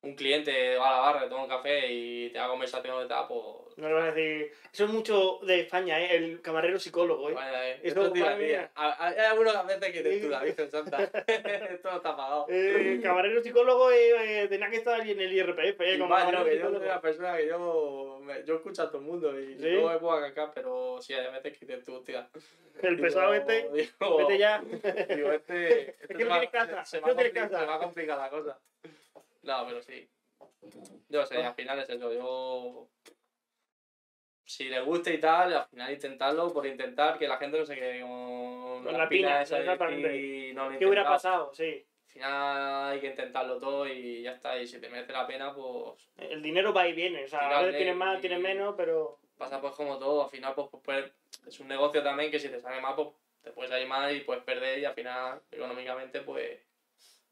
un cliente va a la barra, toma un café y te da conversación de tal, pues... No le vas a decir... Eso es mucho de España, ¿eh? El camarero psicólogo, ¿eh? Vaya, eh. Esto te iba a madre decir. mía. Hay algunos que que dices tú, la Virgen Santa. Esto no está pagado. Eh, camarero psicólogo eh, eh, tenía que estar en el IRPF, ¿eh? Como yo, que yo soy una persona que yo, me- yo escucho a todo el mundo y ¿Sí? no me puedo cacar, pero sí, hay veces que dices tú, hostia. El Digo- pesado este, digo, vete ya. Digo, este. este que se no va- tienes casa, Se, se no tienes casa. se va a complicar la cosa. No, pero sí. Yo sé, Ah. al final es eso. Yo. Si le gusta y tal, al final intentarlo por intentar que la gente no se quede con, Con la la pina, esa decir, no lo ¿Qué hubiera pasado? Sí. Al final hay que intentarlo todo y ya está. Y si te merece la pena, pues El dinero va y viene. O sea, a veces tienes más, y- tienes menos, pero... pasa pues como todo. Al final, pues, pues, pues, es un negocio también que si te sale mal, pues te puedes salir mal y puedes perder y al final, económicamente, pues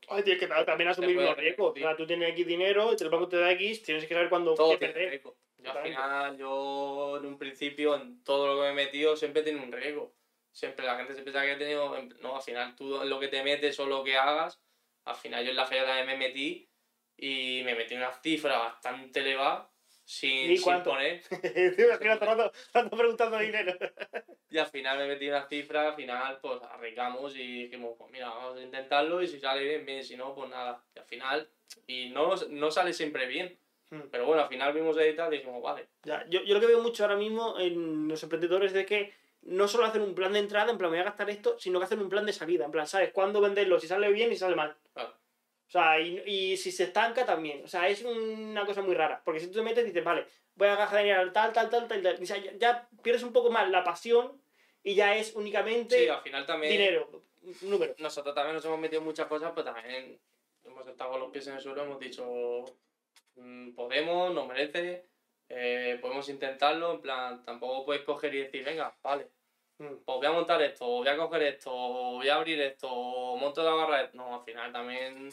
Ay, tienes que también asumir los riesgos. O sea, tú tienes X dinero, el banco te da X, tienes que saber cuándo todo tiene perder. riesgo. Yo al final, yo en un principio, en todo lo que me he metido, siempre tiene un riesgo. Siempre la gente se piensa que he tenido, en- no, al final tú en lo que te metes o lo que hagas, al final yo en la feria también me metí y me metí una cifra bastante elevada sin, ¿Y sin poner. Te imaginas todo rato, tanto preguntando dinero. Y al final me metí una cifra, al final pues arrancamos y dijimos, pues mira, vamos a intentarlo y si sale bien, bien, si no, pues nada. Y al final, y no, no sale siempre bien, Hmm. pero bueno, al final vimos editar y dijimos, vale, Ya, yo, yo lo que veo mucho ahora mismo en los emprendedores es que no solo hacen un plan de entrada, en plan, me voy a gastar esto, sino que hacen un plan de salida. En plan, ¿sabes cuándo venderlo? Si sale bien y si sale mal. claro, O sea, y, y si se estanca también. O sea, es una cosa muy rara. Porque si tú te metes y dices, vale, voy a gastar dinero tal, tal, tal, tal, tal. O sea, ya, ya pierdes un poco más la pasión y ya es únicamente sí, al final también dinero, número. nosotros también nos hemos metido en muchas cosas, pero también hemos estado con los pies en el suelo, hemos dicho, mm, podemos, nos merece, eh, podemos intentarlo, en plan, tampoco puedes coger y decir, venga, vale, Mm. pues voy a montar esto, voy a coger esto, voy a abrir esto, monto la barra. No, al final también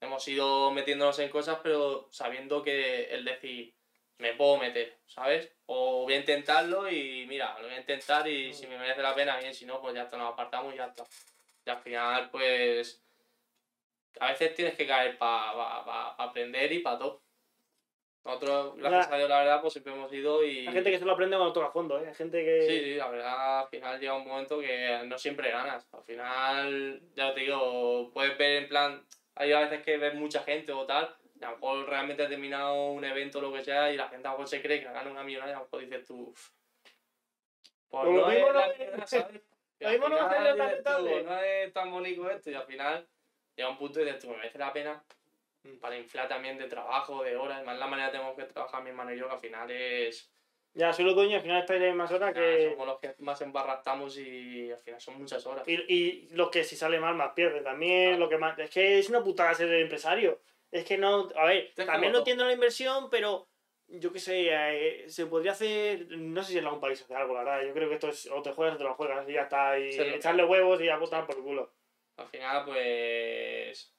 hemos ido metiéndonos en cosas, pero sabiendo que el decir, me puedo meter, ¿sabes? O voy a intentarlo y mira, lo voy a intentar y si me merece la pena, bien, si no, pues ya está, nos apartamos y ya está. Y al final, pues, a veces tienes que caer para aprender y para todo. Nosotros, gracias Ya. a Dios, la verdad, pues siempre hemos ido y... Hay gente que se lo aprende cuando toca fondo, ¿eh? Hay gente que... Sí, sí, la verdad, al final llega un momento que no siempre ganas. Al final, ya te digo, puedes ver en plan, hay a veces que ves mucha gente o tal, y a lo mejor realmente ha terminado un evento o lo que sea, y la gente a lo mejor se cree que gana una millonada, y a lo mejor dices tú, "Uf, pues Lo no mismo es no la ¿sabes? Lo mismo no. No es tan bonito esto, y al final llega un punto y dices tú, me merece la pena Mm. para inflar también de trabajo, de horas, además la manera que tenemos que trabajar mi hermano y yo, que al final es... Ya, soy los dueños, al final estáis ahí más horas que... somos los que más embarrastamos y al final son muchas horas. Y, y los que si sale mal más pierden también, Claro. lo que más... Es que es una putada ser empresario. Es que no... A ver, también no entiendo la inversión, pero... Yo qué sé, eh, se podría hacer... No sé si en algún país hace algo, la verdad. Yo creo que esto es... O te juegas o te lo juegas y ya está. Y echarle huevos y ya botar por el culo. Al final, pues.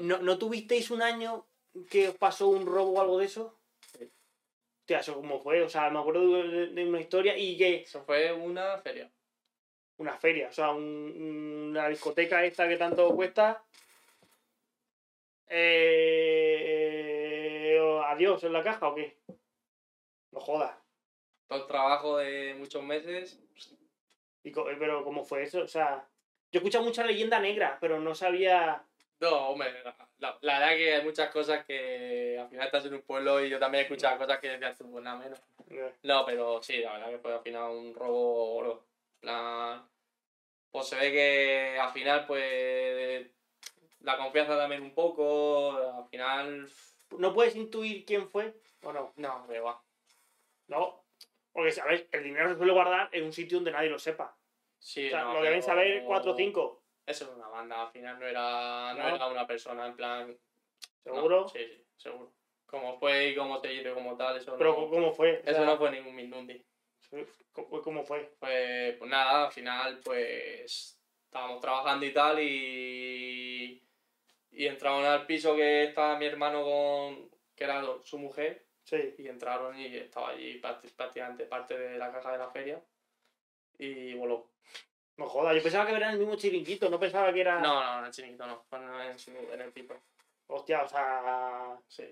¿No, ¿No tuvisteis un año que os pasó un robo o algo de eso? Hostia, eso cómo fue. O sea, me acuerdo de, una historia y que... Eso fue una feria. Una feria, o sea, un- una discoteca esta que tanto cuesta. Eh, ¿Adiós en la caja o qué? No jodas. Todo el trabajo de muchos meses. Y eh, pero ¿cómo fue eso? O sea, yo he escuchado mucha leyenda negra, pero no sabía... No, hombre, la, la- verdad que hay muchas cosas que al final estás en un pueblo y yo también he escuchado cosas que decías tú, pues nada menos. No, pero sí, la verdad que fue al final un robo. En plan, pues se ve que al final, pues la confianza también un poco. Al final, ¿No puedes intuir quién fue o no? no, me va. No. Porque, ¿sabes? El dinero se suele guardar en un sitio donde nadie lo sepa. Sí, O sea, no, lo deben saber cuatro o cinco. Eso era una banda, al final no era, no No. era una persona, en plan. ¿Seguro? no, sí, sí, seguro. Como fue y cómo se hizo como tal, eso Pero no. ¿cómo fue? O Eso sea, no fue ningún Mindundi. ¿cómo, cómo fue? Pues, pues nada, al final, pues. Estábamos trabajando y tal, y. Y entraron al piso que estaba mi hermano con. que era su mujer, Sí. y entraron y estaba allí prácti- prácticamente parte de la caja de la feria. Y voló. No jodas, yo pensaba que era el mismo chiringuito, no pensaba que era... No, no, en el chiringuito no, fue en el, tipo. Hostia, o sea. Sí.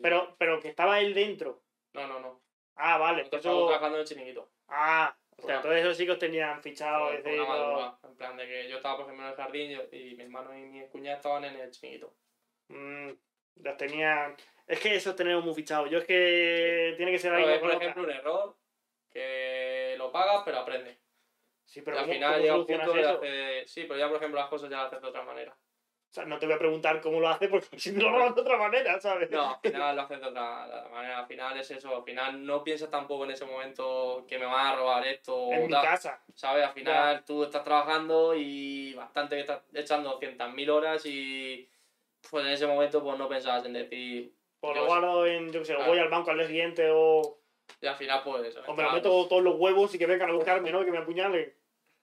Pero, pero que estaba él dentro. No, no, no. Ah, vale. Nosotros Eso... estamos trabajando en el chiringuito. Ah, o sea, entonces esos sí que os tenían fichado. Decir, una madrugada, En plan de que yo estaba, por ejemplo, en el jardín y mi hermano y mi cuñada estaban en el chiringuito. Mm, los tenían. Es que esos tenemos muy fichados. Yo es que tiene que ser es, que por ejemplo, un error que lo pagas, pero aprendes. Sí, pero al ¿cómo- final cómo llega un punto de eso? hacer... Sí, pero ya, por ejemplo, las cosas ya las haces de otra manera. O sea, no te voy a preguntar cómo lo hace porque si no lo hago de otra manera, ¿sabes? No, al final lo haces de otra manera. Al final es eso. Al final no piensas tampoco en ese momento que me van a robar esto o en mi tal. casa. ¿Sabes? Al final tú estás trabajando y bastante que estás echando 200.000 horas y pues en ese momento pues no pensabas en decir... O Yo lo guardo en, yo qué sé, o Claro. voy al banco al día siguiente o, Y al final pues... o me lo meto todos los huevos y que vengan a buscarme, ¿no? Que me apuñalen.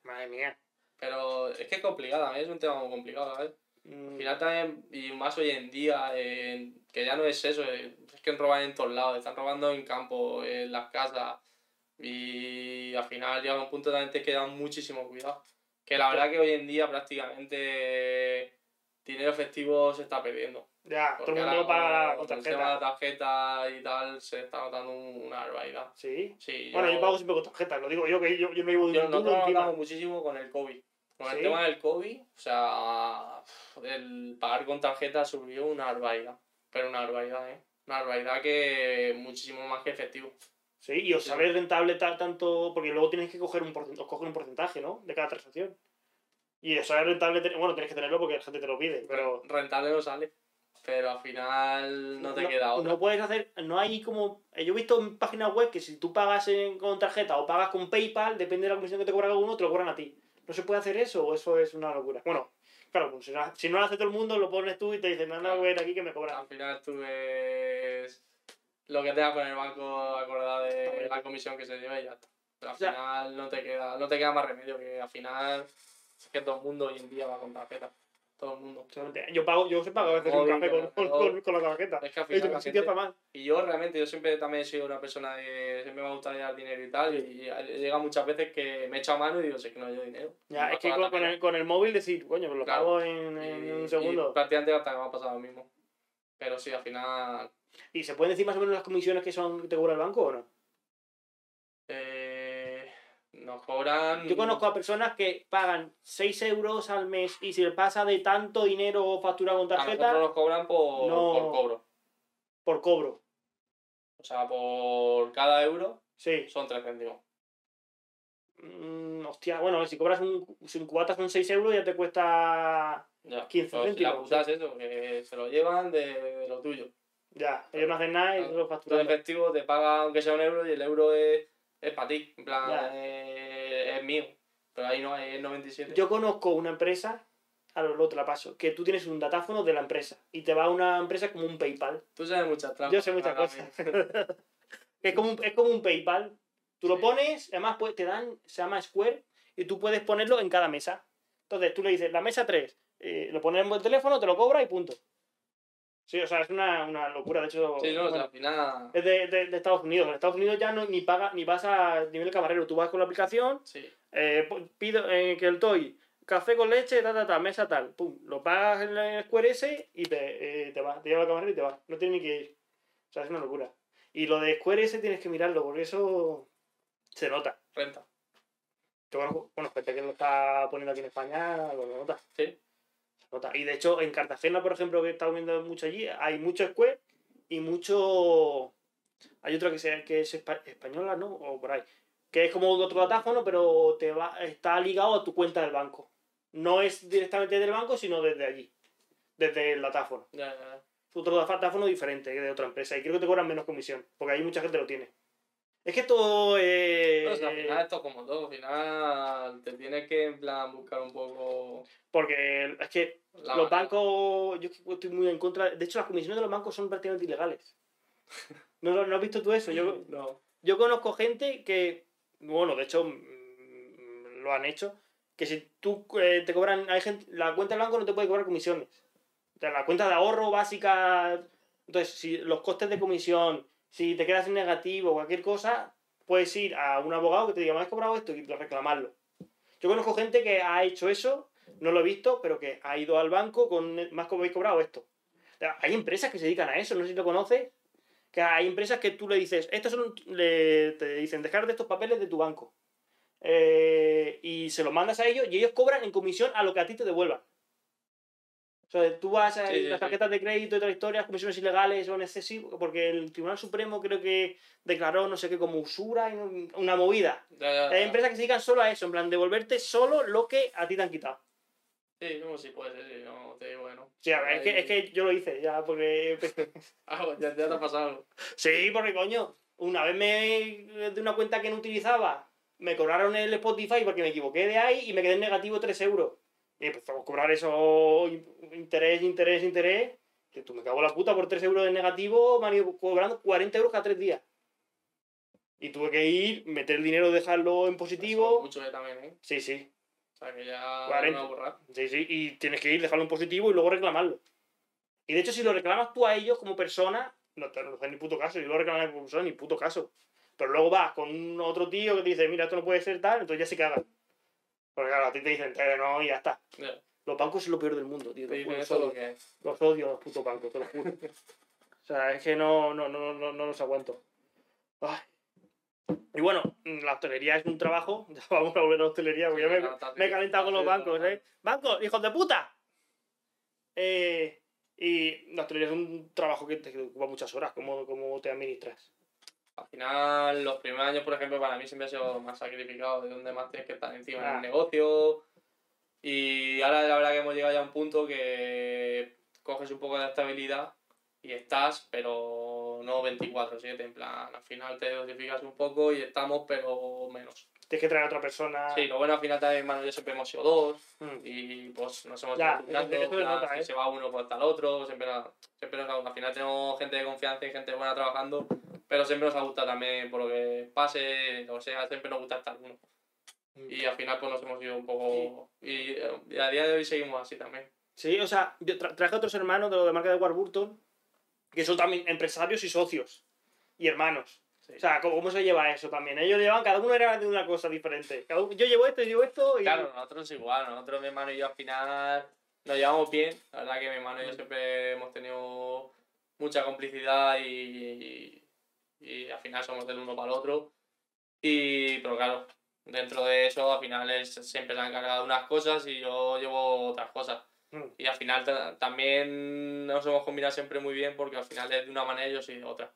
Madre mía. Pero es que es complicado, es un tema muy complicado, ¿sabes? Mm, Al final también, y más hoy en día, eh, que ya no es eso, eh, es que roban en todos lados, están robando en campo, en las casas, y al final llega un punto también te que dar muchísimo cuidado. Que la verdad que hoy en día prácticamente dinero efectivo se está perdiendo. Ya, todo el mundo paga con- con el tema de tarjeta. tarjeta y tal se está notando un- una barbaridad. Sí. Sí, Bueno, yo pago siempre con tarjeta, lo digo yo que yo, yo no llevo yo, un nosotros notamos muchísimo con el COVID. Con el tema del COVID, o sea, el pagar con tarjeta subió una barbaridad. Pero una barbaridad, ¿eh? Una barbaridad que muchísimo más que efectivo. Sí, y os Sí. sale rentable ta- tanto, porque luego tienes que coger un cogen un porcentaje, ¿no? De cada transacción. Y os sale rentable, bueno, tienes que tenerlo porque la gente te lo pide, pero... Rentable no sale. Pero al final no te queda otra. No puedes hacer, no hay como... Yo he visto en páginas web que si tú pagas en- con tarjeta o pagas con PayPal, depende de la comisión que te cobra cada uno, te lo cobran a ti. ¿No se puede hacer eso o eso es una locura? Bueno, claro, pues si, no, lo hace todo el mundo, lo pones tú y te dicen, anda, ir aquí que me cobran. Al final tú ves lo que tengas con el banco acordado de la comisión que se lleva y ya está. Pero al final no te queda, no te queda más remedio que al final es que todo el mundo hoy en día va con tarjeta. Todo el mundo. Yo pago, yo se pago a veces un Móvil, café con, con- con, con- con la tarjeta. Es que al He final la gente- más. Y yo realmente, yo siempre también he sido una persona que siempre me ha gustado llevar dinero y tal. Y llega muchas veces que me echo a mano y digo, sé que no llevo dinero. Ya, Y es que con, el, con el móvil decir, coño, pues lo Claro. pago en, en Y- un segundo. Y prácticamente hasta que me ha pasado lo mismo. Pero sí, al final. ¿Y se pueden decir más o menos las comisiones que son que te cobra el banco o no? Nos cobran. Yo conozco a personas que pagan 6 euros al mes y si le pasa de tanto dinero facturado con A tarjeta, nosotros nos cobran por, No. por cobro. por cobro. O sea, por cada euro Sí. son 3 céntimos. Mm, hostia, bueno, si cobras un, si cubatas son 6 euros ya te cuesta... Ya. 15 Pero si céntimos, la puta es eso, que se lo llevan de, de lo tuyo. Ya, ellos no hacen nada y Claro. lo Todo facturan. efectivo te paga aunque sea un euro y el euro es, es para ti. En plan, Ya. eh, es mío. Pero ahí no es 97. Yo conozco una empresa, a lo luego te la paso, que tú tienes un datáfono de la empresa y te va a una empresa como un PayPal. Tú sabes muchas trampas. Yo sé muchas cosas. es, como un, es como un PayPal. Tú lo Sí. pones, además pues, te dan, se llama Square, y tú puedes ponerlo en cada mesa. Entonces tú le dices, la mesa 3, eh, lo pones en el teléfono, te lo cobra y punto. Sí, o sea, es una, una locura. De hecho, Sí, no, o sea, bueno, al final. es de, de- de Estados Unidos. En Estados Unidos ya no, ni paga, ni vas a nivel camarero. Tú vas con la aplicación, Sí. eh, pido eh, que el toy, café con leche, ta, ta, ta, mesa tal. Pum, lo pagas en el Square ese y te, eh, te vas, te lleva el camarero y te vas. No tienes ni que ir. O sea, es una locura. Y lo de Square ese tienes que mirarlo porque eso se nota. Renta. Yo conozco, bueno, gente que lo está poniendo aquí en España lo nota. Sí. Se nota. Y de hecho, en Cartagena, por ejemplo, que he estado viendo mucho allí, hay mucho Square y mucho. Hay otro que, sea, que es espa- española, ¿no? O por ahí. Que es como otro datáfono, pero te va, está ligado a tu cuenta del banco. No es directamente del banco, sino desde allí. Desde el datáfono. Ya, otro datáfono diferente de otra empresa. Y creo que te cobran menos comisión. Porque ahí mucha gente lo tiene. Es que todo es. No, o sea, al final esto es como todo. Al final te tienes que en plan buscar un poco. Porque es que la los manera. bancos, yo estoy muy en contra. De hecho, las comisiones de los bancos son prácticamente ilegales. ¿No, no has visto tú eso? Yo, No. yo conozco gente que, bueno, de hecho, mm, lo han hecho, que si tú eh, te cobran, hay gente, la cuenta del banco no te puede cobrar comisiones. O sea, la cuenta de ahorro básica, entonces, si los costes de comisión, si te quedas en negativo o cualquier cosa, puedes ir a un abogado que te diga, me has cobrado esto y reclamarlo. Yo conozco gente que ha hecho eso, no lo he visto, pero que ha ido al banco con, más como habéis cobrado esto. Hay empresas que se dedican a eso, no sé si lo conoces. Que hay empresas que tú le dices, estos son, le, te dicen, dejar de estos papeles de tu banco. Eh, y se los mandas a ellos y ellos cobran en comisión a lo que a ti te devuelvan. Sea, tú vas a Sí, sí, las tarjetas de crédito y otras historias, comisiones ilegales son excesivas, porque el Tribunal Supremo creo que declaró no sé qué como usura, y una movida. Ya, ya, Hay empresas que se dedican solo a eso, en plan, devolverte solo lo que a ti te han quitado. Sí, no, sí puede ser, no te digo que no. Sí, a ver, es que, es que yo lo hice ya, porque... Ah, ya, ya te ha pasado sí, porque coño, una vez me de una cuenta que no utilizaba, me cobraron el Spotify porque me equivoqué de ahí y me quedé en negativo 3 euros. Y pues a cobrar eso, interés, interés, interés, que tú me cago en la puta por 3 euros de negativo, me han ido cobrando 40 euros cada 3 días. Y tuve que ir, meter el dinero, dejarlo en Eso, positivo. Mucho que también, ¿eh? Sí, sí. O sea, que ya 40. no a borrar. Sí, sí, y tienes que ir, dejarlo en positivo y luego reclamarlo. Y de hecho, si lo reclamas tú a ellos como persona, no te no haces ni puto caso. Y lo reclamas como persona, ni puto caso. Pero luego vas con otro tío que te dice, mira, esto no puede ser tal, entonces ya se cagan. Porque claro, a ti te dicen, "Eh, no, y ya está. Los bancos es lo peor del mundo, tío. eso lo los, que es. los odio a los putos bancos, te lo juro. o sea, es que no, no, no, no, no los aguanto. Ay. Y bueno, la hostelería es un trabajo. Ya vamos a volver a la hostelería, porque ya me, me he calentado con los bancos, ¿eh? ¡Bancos, hijos de puta! Eh, y la hostelería es un trabajo que te ocupa muchas horas. ¿Cómo, cómo te administras? Al final, los primeros años, por ejemplo, para mí siempre ha sido más sacrificado, de donde más tienes que estar encima Ah. del negocio. Y ahora la verdad que hemos llegado ya a un punto que coges un poco de estabilidad y estás, pero no 24-7, en plan, al final te dosificas un poco y estamos, pero menos. Tienes que traer a otra persona. Sí, lo bueno al final también, hermano, yo siempre hemos sido dos Mm. y pues nos hemos Ya, ido en nota, si ¿eh? se va uno pues está el otro, siempre, siempre al final tenemos gente de confianza y gente buena trabajando, pero siempre nos ha gustado también por lo que pase, o sea, siempre nos gusta estar uno. Mm. Y al final pues nos hemos ido un poco... Y, y a día de hoy seguimos así también. Sí, o sea, yo tra- traje a otros hermanos de lo de marca de Warburton, que son también empresarios y socios. Y hermanos. Sí. O sea, ¿cómo, cómo se lleva eso también? Ellos llevan, cada uno era de una cosa diferente. Cada uno- yo llevo esto, yo llevo esto y... Claro, nosotros igual, nosotros mi hermano y yo al final nos llevamos bien, la verdad que mi hermano y yo Mm. siempre hemos tenido mucha complicidad y, y al final somos del uno para el otro. Y, pero claro, dentro de eso al final se- siempre se ha encargado unas cosas y yo llevo otras cosas. Mm. Y al final ta- también nos hemos combinado siempre muy bien porque al final es de una manera y yo soy de otra.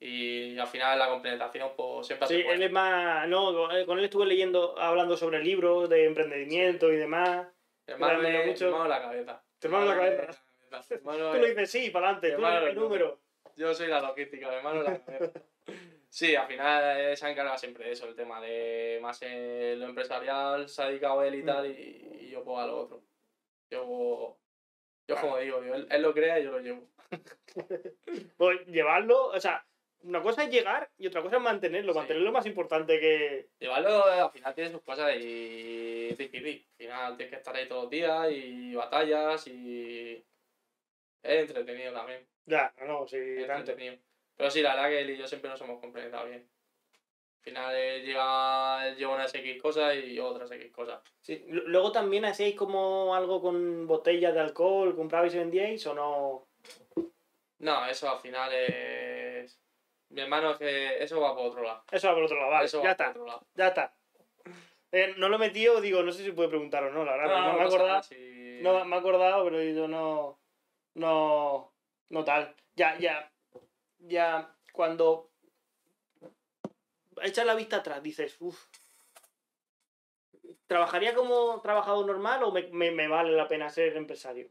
Y al final la complementación pues siempre Sí, él es más... No, eh, con él estuve leyendo, hablando sobre libros de emprendimiento y demás. Es- mucho. mi hermano la cabeza. Tu hermano la cabeza. es Tú lo es- dices, sí, para adelante, tú eres el número. Yo soy la logística, mi hermano la. Sí, al final eh, se ha encargado siempre de eso, el tema de más en lo empresarial, se ha dedicado él y Mm. tal, y, y yo pues a lo otro. Yo, yo como digo, yo- él, él lo crea y yo lo llevo. Pues llevarlo, o sea, una cosa es llegar y otra cosa es mantenerlo. Sí. Mantenerlo es más importante que... Llevarlo eh, al final tiene sus cosas y es difícil. Al final tienes que estar ahí todos los días y batallas y es entretenido también. Ya, no, sí, es tanto. entretenido. Pero sí, la verdad que él y yo siempre nos hemos complementado bien. Al final él lleva, él lleva unas X cosas y yo otras X cosas. Sí. Luego también hacéis como algo con botellas de alcohol, comprabais y vendíais o no. No, eso al final es. Mi hermano es que eso va por otro lado. Eso va por otro lado, vale, eso ya va por está, otro lado. ya está. Eh, no lo he metido, digo, no sé si puede preguntar o no, la verdad, No, no, no, me he acordado. si- No, me he acordado, pero yo no. No. No tal. Ya, ya. Ya. Cuando. Echas la vista atrás, dices, uff. ¿Trabajaría como trabajador normal o me, me- me vale la pena ser empresario?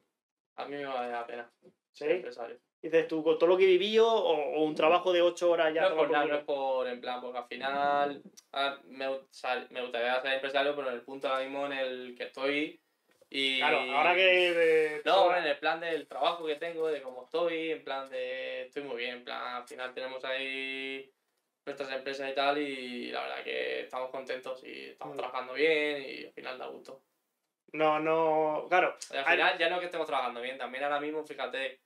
A mí me vale la pena ¿Sí? ser empresario. Dices tú, con todo lo que he vivido, o, o un trabajo de 8 horas ya. no es por nada, no es por en plan, porque al final ah, me, me gustaría ser empresario, pero en el punto ahora mismo en el que estoy. Y... Claro, ahora que. eh, No, en el plan del trabajo que tengo, de cómo estoy, en plan de... Estoy muy bien, en plan, al final tenemos ahí nuestras empresas y tal, y la verdad que estamos contentos y estamos Mm. trabajando bien y al final da gusto. No, no. Claro, Y al Al- final ya no que estemos trabajando bien, también ahora mismo, fíjate,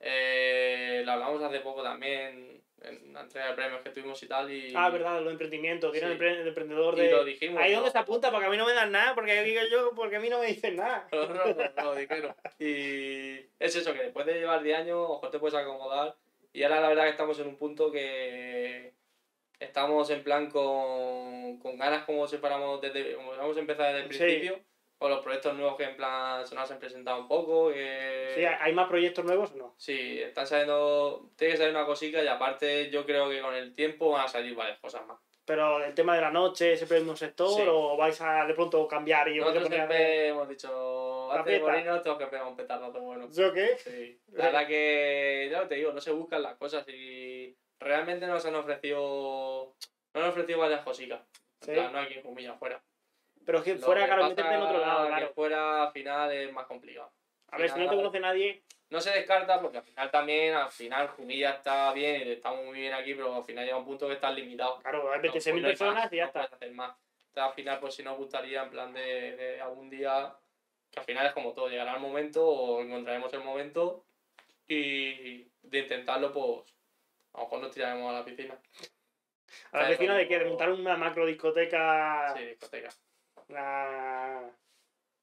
eh, lo hablamos hace poco también, en la entrega de premios que tuvimos y tal. Y, Ah, verdad, los emprendimientos, tienen Sí. empre- el emprendedor y de... lo dijimos. Ahí ¿no? donde se apunta, porque a mí no me dan nada, porque digo yo, porque a mí no me dicen nada. No, no, no, no, dijeron. Y es eso, que después de llevar 10 años, ojo, te puedes acomodar. Y ahora la verdad que estamos en un punto que estamos en plan con, con ganas como si fuéramos desde, como vamos a empezar desde el Sí. principio, con los proyectos nuevos que en plan se nos han presentado un poco, que... Sí, ¿Hay más proyectos nuevos o no? Sí, están saliendo, tiene que salir una cosita y aparte yo creo que con el tiempo van a salir varias cosas más. Pero el tema de la noche, siempre en un sector, Sí. o vais a de pronto cambiar y Nosotros siempre hemos dicho, de fiesta. morirnos tengo que pegar un petardo, pero bueno. ¿Yo qué? Sí. La verdad que, ya te digo, no se buscan las cosas y realmente nos han ofrecido, nos han ofrecido varias cositas. En Sí. plan, no hay quien humilla afuera. Pero es que Lo fuera, que claro, meterte en otro lado, que claro. fuera al final es más complicado. A ver, si no te final- conoce nadie, No se descarta porque al final también, al final Jumilla está bien y estamos muy bien aquí, pero al final llega un punto que estás limitado. claro, hay No, 26.000 pues no personas más, y ya no está. hacer más. Entonces, al final, pues si nos gustaría, en plan de, de algún día, que al final es como todo, llegará el momento o encontraremos el momento y de intentarlo, pues a lo mejor nos tiraremos a la piscina. A la vecina de que de montar una macro discoteca, Sí, discoteca. Una-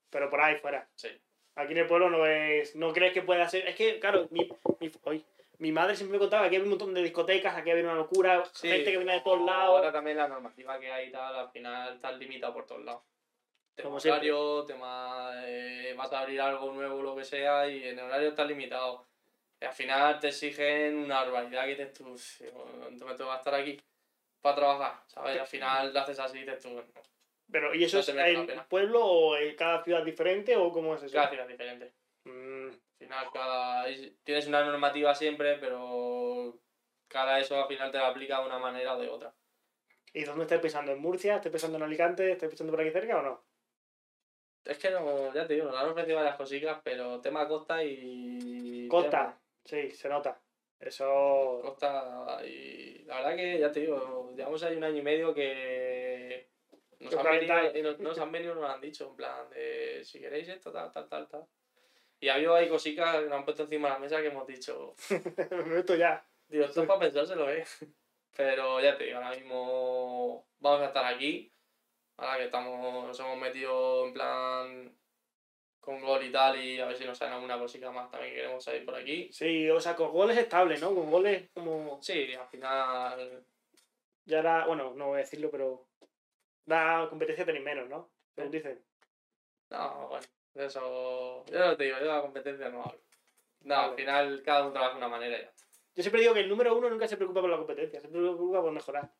pero por ahí fuera. Sí. Aquí en el pueblo no es, no crees que pueda ser. Es que, claro, mi, mi, hoy, mi madre siempre me contaba que aquí había un montón de discotecas, aquí había una locura, Sí, gente que viene de todos lados. Ahora también la normativa que hay y tal, al final está limitado por todos lados. Tema horario, tema eh, vas a abrir algo nuevo, lo que sea, y en el horario está limitado. Y al final te exigen una barbaridad que dices tú, "Uf, ¿cuánto me tengo que estar aquí para trabajar? ¿Sabes? Y al final lo haces así y dices tú. Pero, ¿y eso No es pena. pueblo o en cada ciudad diferente o cómo es eso? cada ciudad diferente. Mm, Al final, cada, tienes una normativa siempre, pero cada eso al final te la aplica de una manera o de otra. ¿Y dónde estás pensando? ¿En Murcia? ¿Estás pensando en Alicante? ¿Estás pensando por aquí cerca o no? Es que no, ya te digo, nos han ofrecido varias cositas, pero tema costa y. Costa, sí, se nota. Eso. Costa y la verdad que ya te digo, llevamos ahí un año y medio que nos han, venido, y nos, nos han venido y nos han dicho, en plan de si queréis esto, tal, tal, tal, tal. Y ha habido ahí cositas que nos han puesto encima de la mesa que hemos dicho, me meto ya. Digo, esto es para pensárselo, ¿eh? Pero ya te digo, ahora mismo vamos a estar aquí. Ahora que estamos, nos hemos metido en plan con gol y tal, y a ver si nos sale alguna cosita más también que queremos salir por aquí. Sí, o sea, con goles estable, ¿no? Con goles como. Sí, al final. Ya era. Bueno, no voy a decirlo, pero. Da competencia tenéis menos, ¿no? Según dicen. No, bueno, de eso. Yo no te digo, yo de la competencia no hablo. No, Vale. al final cada uno trabaja de una manera y ya. Yo siempre digo que el número uno nunca se preocupa por la competencia, siempre se preocupa por mejorar.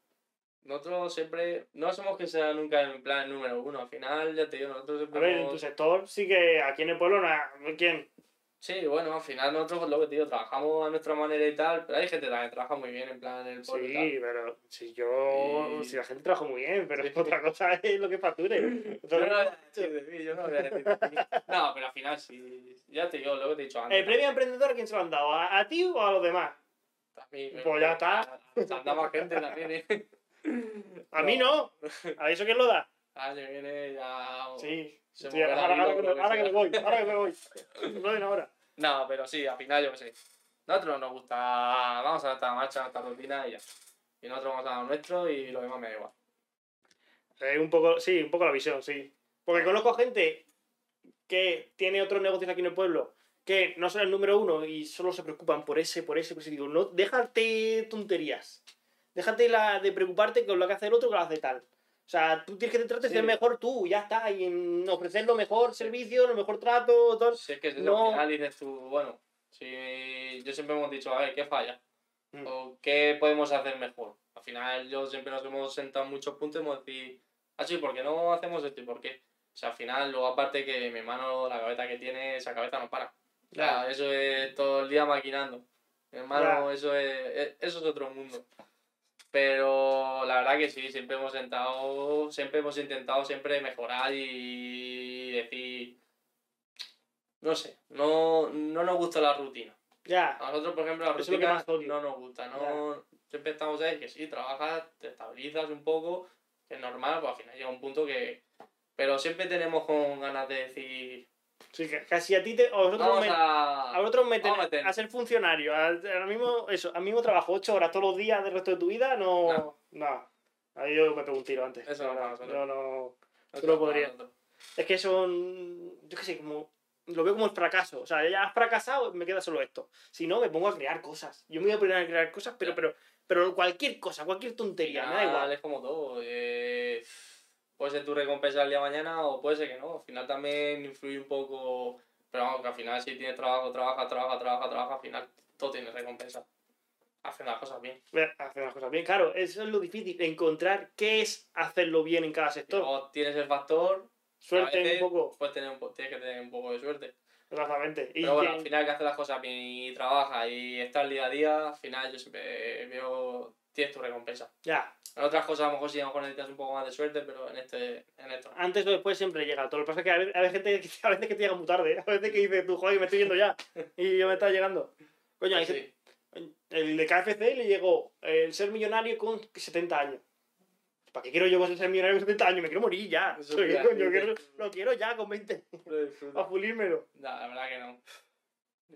Nosotros siempre. No somos que sea nunca en plan número uno. Al final, ya te digo, nosotros A siempre. ver, en tu sector sí que aquí en el pueblo no hay- ¿Quién? Sí, bueno, al final nosotros pues, lo que te digo, trabajamos a nuestra manera y tal, pero hay gente también que trabaja muy bien en plan en el pueblo y tal. Sí, pero si yo. Si la gente trabaja muy bien, pero Sí. otra cosa es lo que facture. Yo no voy a decir de mí, yo no voy a decir de mí. No, pero al final sí, ya te digo, lo que te he dicho antes. ¿El premio emprendedor quién se lo han dado? ¿A, a ti o a los demás? A mí, Pues ya está. a- Anda más gente también, ¿eh? A mí no. ¿A eso quién lo da? Año que viene ya... Sí. Se Sí, ahora, ahora hilo, que ahora que me voy, ahora que me voy. No ven ahora. No, pero sí, al final yo qué sé. Nosotros nos gusta, vamos a esta marcha, a esta rutina y ya. Y nosotros vamos a lo nuestro y lo demás me da igual. Eh, un poco, sí, un poco la visión, sí. Porque conozco gente que tiene otros negocios aquí en el pueblo que no son el número uno y solo se preocupan por ese, por ese, por ese. Digo, no, déjate tonterías. Déjate la, de preocuparte con lo que hace el otro que lo hace tal. O sea, tú tienes que centrarte en Sí. ser mejor tú, ya está, y en ofrecer lo mejor servicio, lo mejor trato, todo. Si es que No. al final dices tú, bueno, si yo siempre hemos dicho, a ver, ¿qué falla? Mm. ¿O qué podemos hacer mejor? Al final yo siempre nos hemos sentado en muchos puntos y hemos dicho, ah, sí, ¿por qué no hacemos esto y por qué? O sea, al final, luego aparte que mi hermano, la cabeza que tiene, esa cabeza no para. O sea, Ya. eso es todo el día maquinando. Mi hermano, eso es, es- eso es otro mundo. Pero la verdad que sí, siempre hemos intentado, siempre hemos intentado siempre mejorar y decir, no sé, no, no nos gusta la rutina. Ya. A nosotros, por ejemplo, la Eso rutina más no nos gusta, no siempre estamos ahí que sí, trabajas, te estabilizas un poco, que es normal, pues al final llega un punto que... Pero siempre tenemos con ganas de decir, Sí, casi a ti te. A vosotros, me- a... a vosotros meten a meter. a ser funcionario. a- Ahora mismo, eso, al mismo trabajo, ocho horas todos los días del resto de tu vida, no. No. No. Ahí yo me pego un tiro antes. Eso no. Yo no. Eso tú no nosotros. Es que son. Yo qué sé, como. Lo veo como el fracaso. O sea, ya has fracasado, me queda solo esto. Si no, me pongo a crear cosas. Yo me voy a poner a crear cosas, pero, pero, pero cualquier cosa, cualquier tontería, me da Al igual. Es como todo. eh, puede ser tu recompensa el día de mañana o puede ser que no. Al final también influye un poco. Pero vamos, que al final si tienes trabajo, trabaja, trabaja, trabaja, trabaja, al final todo tiene recompensa. Hacen las cosas bien. Hacer las cosas bien, claro, eso es lo difícil, encontrar qué es hacerlo bien en cada sector. luego tienes el factor. Suerte veces un poco, Puedes tener un po- tienes que tener un poco de suerte. exactamente. Y Pero bueno, que- al final que hacer las cosas bien y trabaja y estar día a día, al final yo siempre veo. Tienes tu recompensa. ya, En otras cosas a lo mejor sí a lo mejor necesitas un poco más de suerte, pero en este, en esto. antes o después siempre llega. Todo lo que pasa es que a veces, gente que, a veces que te llega muy tarde, a veces que dices tú, joder, me estoy yendo ya, y yo me está llegando. Coño, hay Sí. gente- el de KFC le llegó el ser millonario con 70 años. ¿Para qué quiero yo ser millonario con 70 años? Me quiero morir ya. Eso quiero- lo quiero ya con 20, Lo disfruto. para pulírmelo. No, la verdad que no.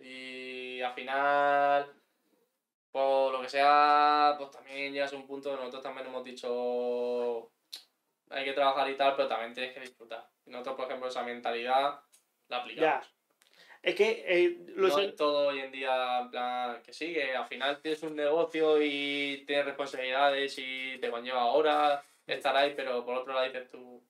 Y al final, por lo que sea, pues también llegas a un punto que nosotros también hemos dicho hay que trabajar y tal, pero también tienes que disfrutar. Y nosotros, por ejemplo, esa mentalidad la aplicamos. Ya. Es que eh, lo no es todo hoy en día, en plan, que sí, que al final tienes un negocio y tienes responsabilidades y te conlleva horas estar ahí, pero por otro lado dices tú,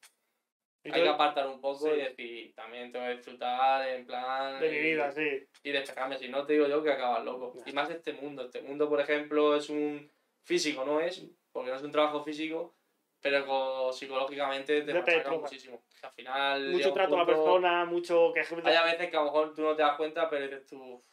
hay que apartar un poco Sí. y decir, también tengo que disfrutar en plan... de mi y- vida, sí. y despejarme, si no te digo yo que acabas loco. Y más este mundo. Este mundo, por ejemplo, es un físico, no es, porque no es un trabajo físico, pero co- psicológicamente te machaca muchísimo. Al final. Mucho trato a la punto- persona, mucho que Hay veces que a lo mejor tú no te das cuenta, pero dices tú,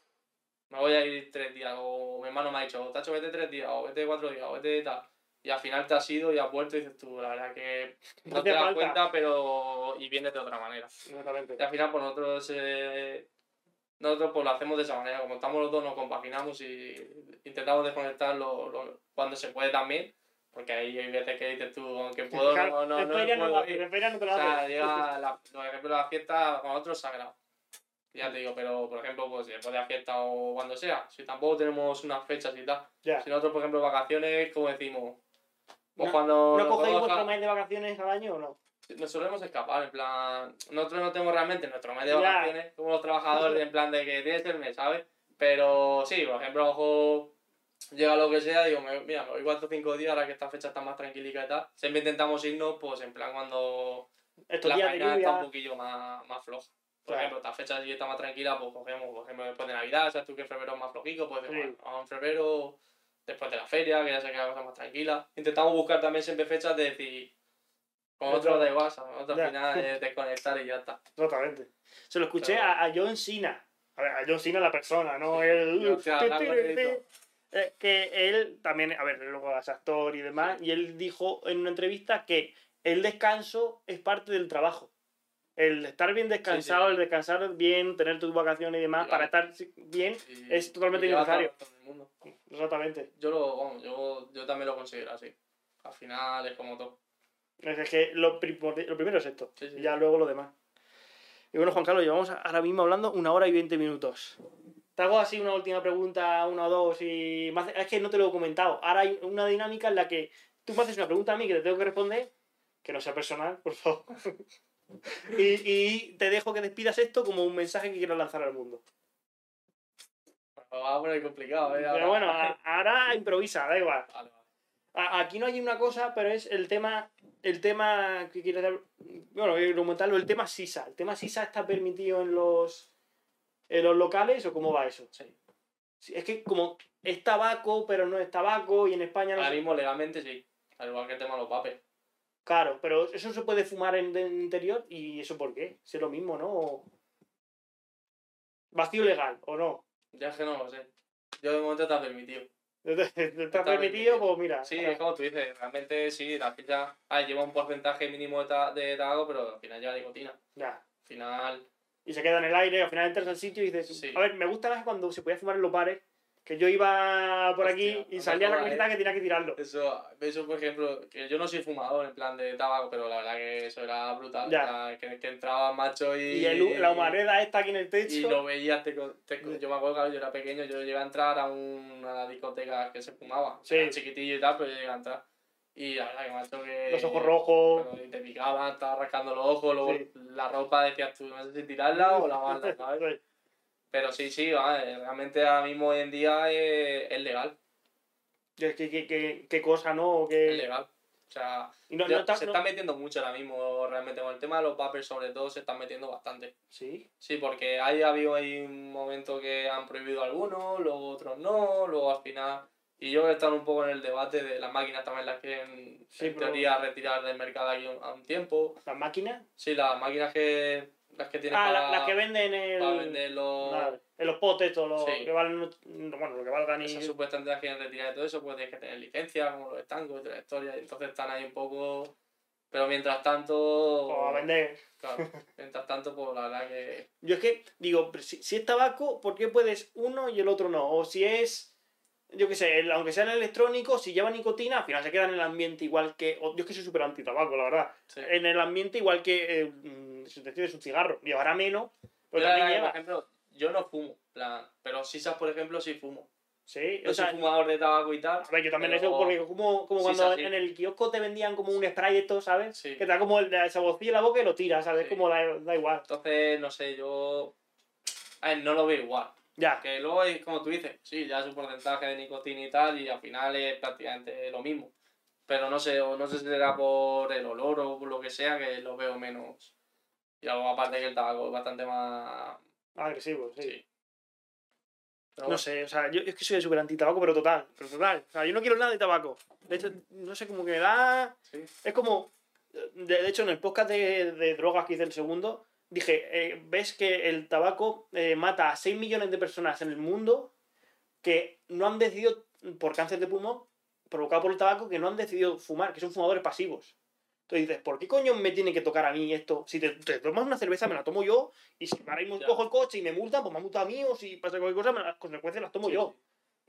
me voy a ir tres días, o mi hermano me ha dicho, Tacho, vete tres días, o vete cuatro días, o vete tal. Y al final te has ido y has vuelto y dices tú, la verdad que no te das falta. cuenta, pero. y vienes de otra manera. Exactamente. Y al final, pues nosotros, eh, nosotros pues lo hacemos de esa manera. Como estamos los dos, nos compaginamos y intentamos desconectar lo, lo- cuando se puede también. Porque ahí hay veces que dices tú, aunque puedo, no, no, en no, puedo ir. no te O lo sea, haces. llega la, por ejemplo, la fiesta con otros sagrado. Ya te digo, pero por ejemplo, pues después de la fiesta o cuando sea, si tampoco tenemos unas fechas y tal. Si nosotros, por ejemplo, vacaciones, como decimos, No- cuando ¿No cogéis vuestro mes de vacaciones al año o no? nos solemos escapar, en plan, nosotros no tenemos realmente nuestro mes de vacaciones como los trabajadores, en plan de que tienes el mes, ¿sabes? Pero sí, por ejemplo, mejor llega lo que sea, digo, me- mira, me voy cuatro o cinco días, ahora que esta fecha está más tranquilica y tal. Siempre intentamos irnos, pues en plan cuando Estos la días de faena está un poquillo más, más floja. Por Claro. ejemplo, esta fecha sí está más tranquila, pues cogemos, por ejemplo, después de Navidad, sabes tú que febrero es más flojico, pues Sí. bueno, vamos en febrero, después de la feria, que ya se queda la cosa más tranquila. Intentamos buscar también siempre fechas de decir, con Otro- de WhatsApp, otro Ya. al final es desconectar y ya está. Exactamente. Se lo escuché Pero- a, a John Cena. A ver, a John Cena la persona, ¿no? El, y todo. Eh, que él también, a ver, luego es actor y demás, y él dijo en una entrevista que el descanso es parte del trabajo. El estar bien descansado, sí. el descansar bien, tener tus vacaciones y demás, Y para vale. estar bien, Es totalmente y exactamente. Yo, lo, vamos, yo, yo también lo considero así. Al final es como todo. Es que lo, lo primero es esto, Sí, sí. y ya luego lo demás. Y bueno, Juan Carlos, llevamos ahora mismo hablando una hora y veinte minutos. Te hago así una última pregunta, una o dos, y es que no te lo he comentado. Ahora hay una dinámica en la que tú me haces una pregunta a mí que te tengo que responder, que no sea personal, por favor. y, y te dejo que despidas esto como un mensaje que quiero lanzar al mundo. Pero va a poner complicado, ¿eh? Pero bueno, a- ahora improvisa, da igual. Vale, vale. A- Aquí no hay una cosa, pero es el tema, el tema que quieres dar, bueno, comentarlo, el tema SISA. ¿El tema SISA está permitido en los, en los locales o cómo va eso? Sí. Sí, es que como es tabaco, pero no es tabaco y en España no Ahora se- mismo legalmente sí. Al igual que el tema de los papes. Claro, pero eso se puede fumar en el interior y eso por qué? Es lo mismo, ¿no? O- Vacío legal, ¿o no? Ya es que no lo sé. Yo de momento está permitido. ¿Está permitido? permitido. Pues mira. Sí, es como tú dices, realmente sí, la ficha ah, lleva un porcentaje mínimo de, ta- de tabaco, pero al final lleva nicotina. ya. Al final, y se queda en el aire, al final entras al sitio y dices, Sí. a ver, me gusta más cuando se podía fumar en los bares, Que yo iba por Hostia, aquí y salía la camiseta eh. que tenía que tirarlo. Eso, eso, por ejemplo, que yo no soy fumador en plan de tabaco, pero la verdad que eso era brutal. Que, que entraba macho y. Y el- la humareda esta aquí en el techo. Y lo veías, te, yo me acuerdo que yo era pequeño, yo llegué a entrar a una discoteca que se fumaba. Sí. Era chiquitillo y tal, pero yo llegué a entrar. Y la verdad que macho que. Los ojos rojos. y te picaban, estaba rascando los ojos, luego Sí. la ropa decías tú, no sé si tirarla o lavarla, ¿sabes? Pero sí, sí, va, eh, realmente ahora mismo hoy en día es, es legal. Qué, qué, qué, qué- qué cosa, ¿no? Es Que... legal. O sea, Y no, no está- se no- está metiendo mucho ahora mismo realmente con el tema de los vapers, sobre todo, se están metiendo bastante. Sí. Sí, porque hay ha habido ahí un momento que han prohibido algunos, luego otros no, luego al final. Y yo he estado un poco en el debate de las máquinas también las quieren, Sí, en pero- teoría, retirar del mercado aquí un- a un tiempo. Las máquinas. Sí, las máquinas que las que tienen Ah, para, la- las que venden en el... En los potes, todos los Sí. que valen... Bueno, lo que valgan y... Esas supuestamente las quieren retirar de todo eso, pues tienes que tener licencia, como los estancos y toda la historia. Y entonces están ahí un poco. Pero mientras tanto. O a vender. Claro, mientras tanto, pues la verdad que. Yo es que digo, si, si es tabaco, ¿por qué puedes uno y el otro no? O si es, yo qué sé, aunque sea en electrónico, si lleva nicotina, al final se queda en el ambiente igual que... yo es que soy súper anti-tabaco, la verdad. Sí. En el ambiente igual que, eh, si te tienes un cigarro, llevará menos, pero Yo, también lleva. por ejemplo, yo no fumo, plan, pero sisas, por ejemplo, sí fumo. Sí, Yo o sea, soy fumador de tabaco y tal. a ver, yo también pero- eso, porque como, como cuando sí, en el kiosco te vendían como un spray de esto, ¿sabes? Sí. Que te da como el de esa bocilla en la boca y lo tiras, ¿sabes? Sí. Como da, da igual. Entonces, no sé, yo. A ver, no lo veo igual. Ya, Que luego es como tú dices, sí, ya es un porcentaje de nicotina y tal, y al final es prácticamente lo mismo. Pero no sé, o no sé si será por el olor o por lo que sea, que lo veo menos. Y luego, aparte que el tabaco es bastante más. agresivo, sí. No sé, o sea, yo es que soy súper anti-tabaco, pero total, pero total. O sea, yo no quiero nada de tabaco. De hecho, no sé, como que me da... sí. Es como... De, de hecho, en el podcast de, de drogas que hice el segundo, dije, eh, ves que el tabaco eh, mata a 6 millones de personas en el mundo que no han decidido, por cáncer de pulmón, provocado por el tabaco, que no han decidido fumar, que son fumadores pasivos. Entonces dices, ¿por qué coño me tiene que tocar a mí esto? Si te, te tomas una cerveza, me la tomo yo, y si ahora mismo cojo el coche y me multan, pues me multa a mí, o si pasa cualquier cosa, me- las consecuencias las tomo Sí, yo.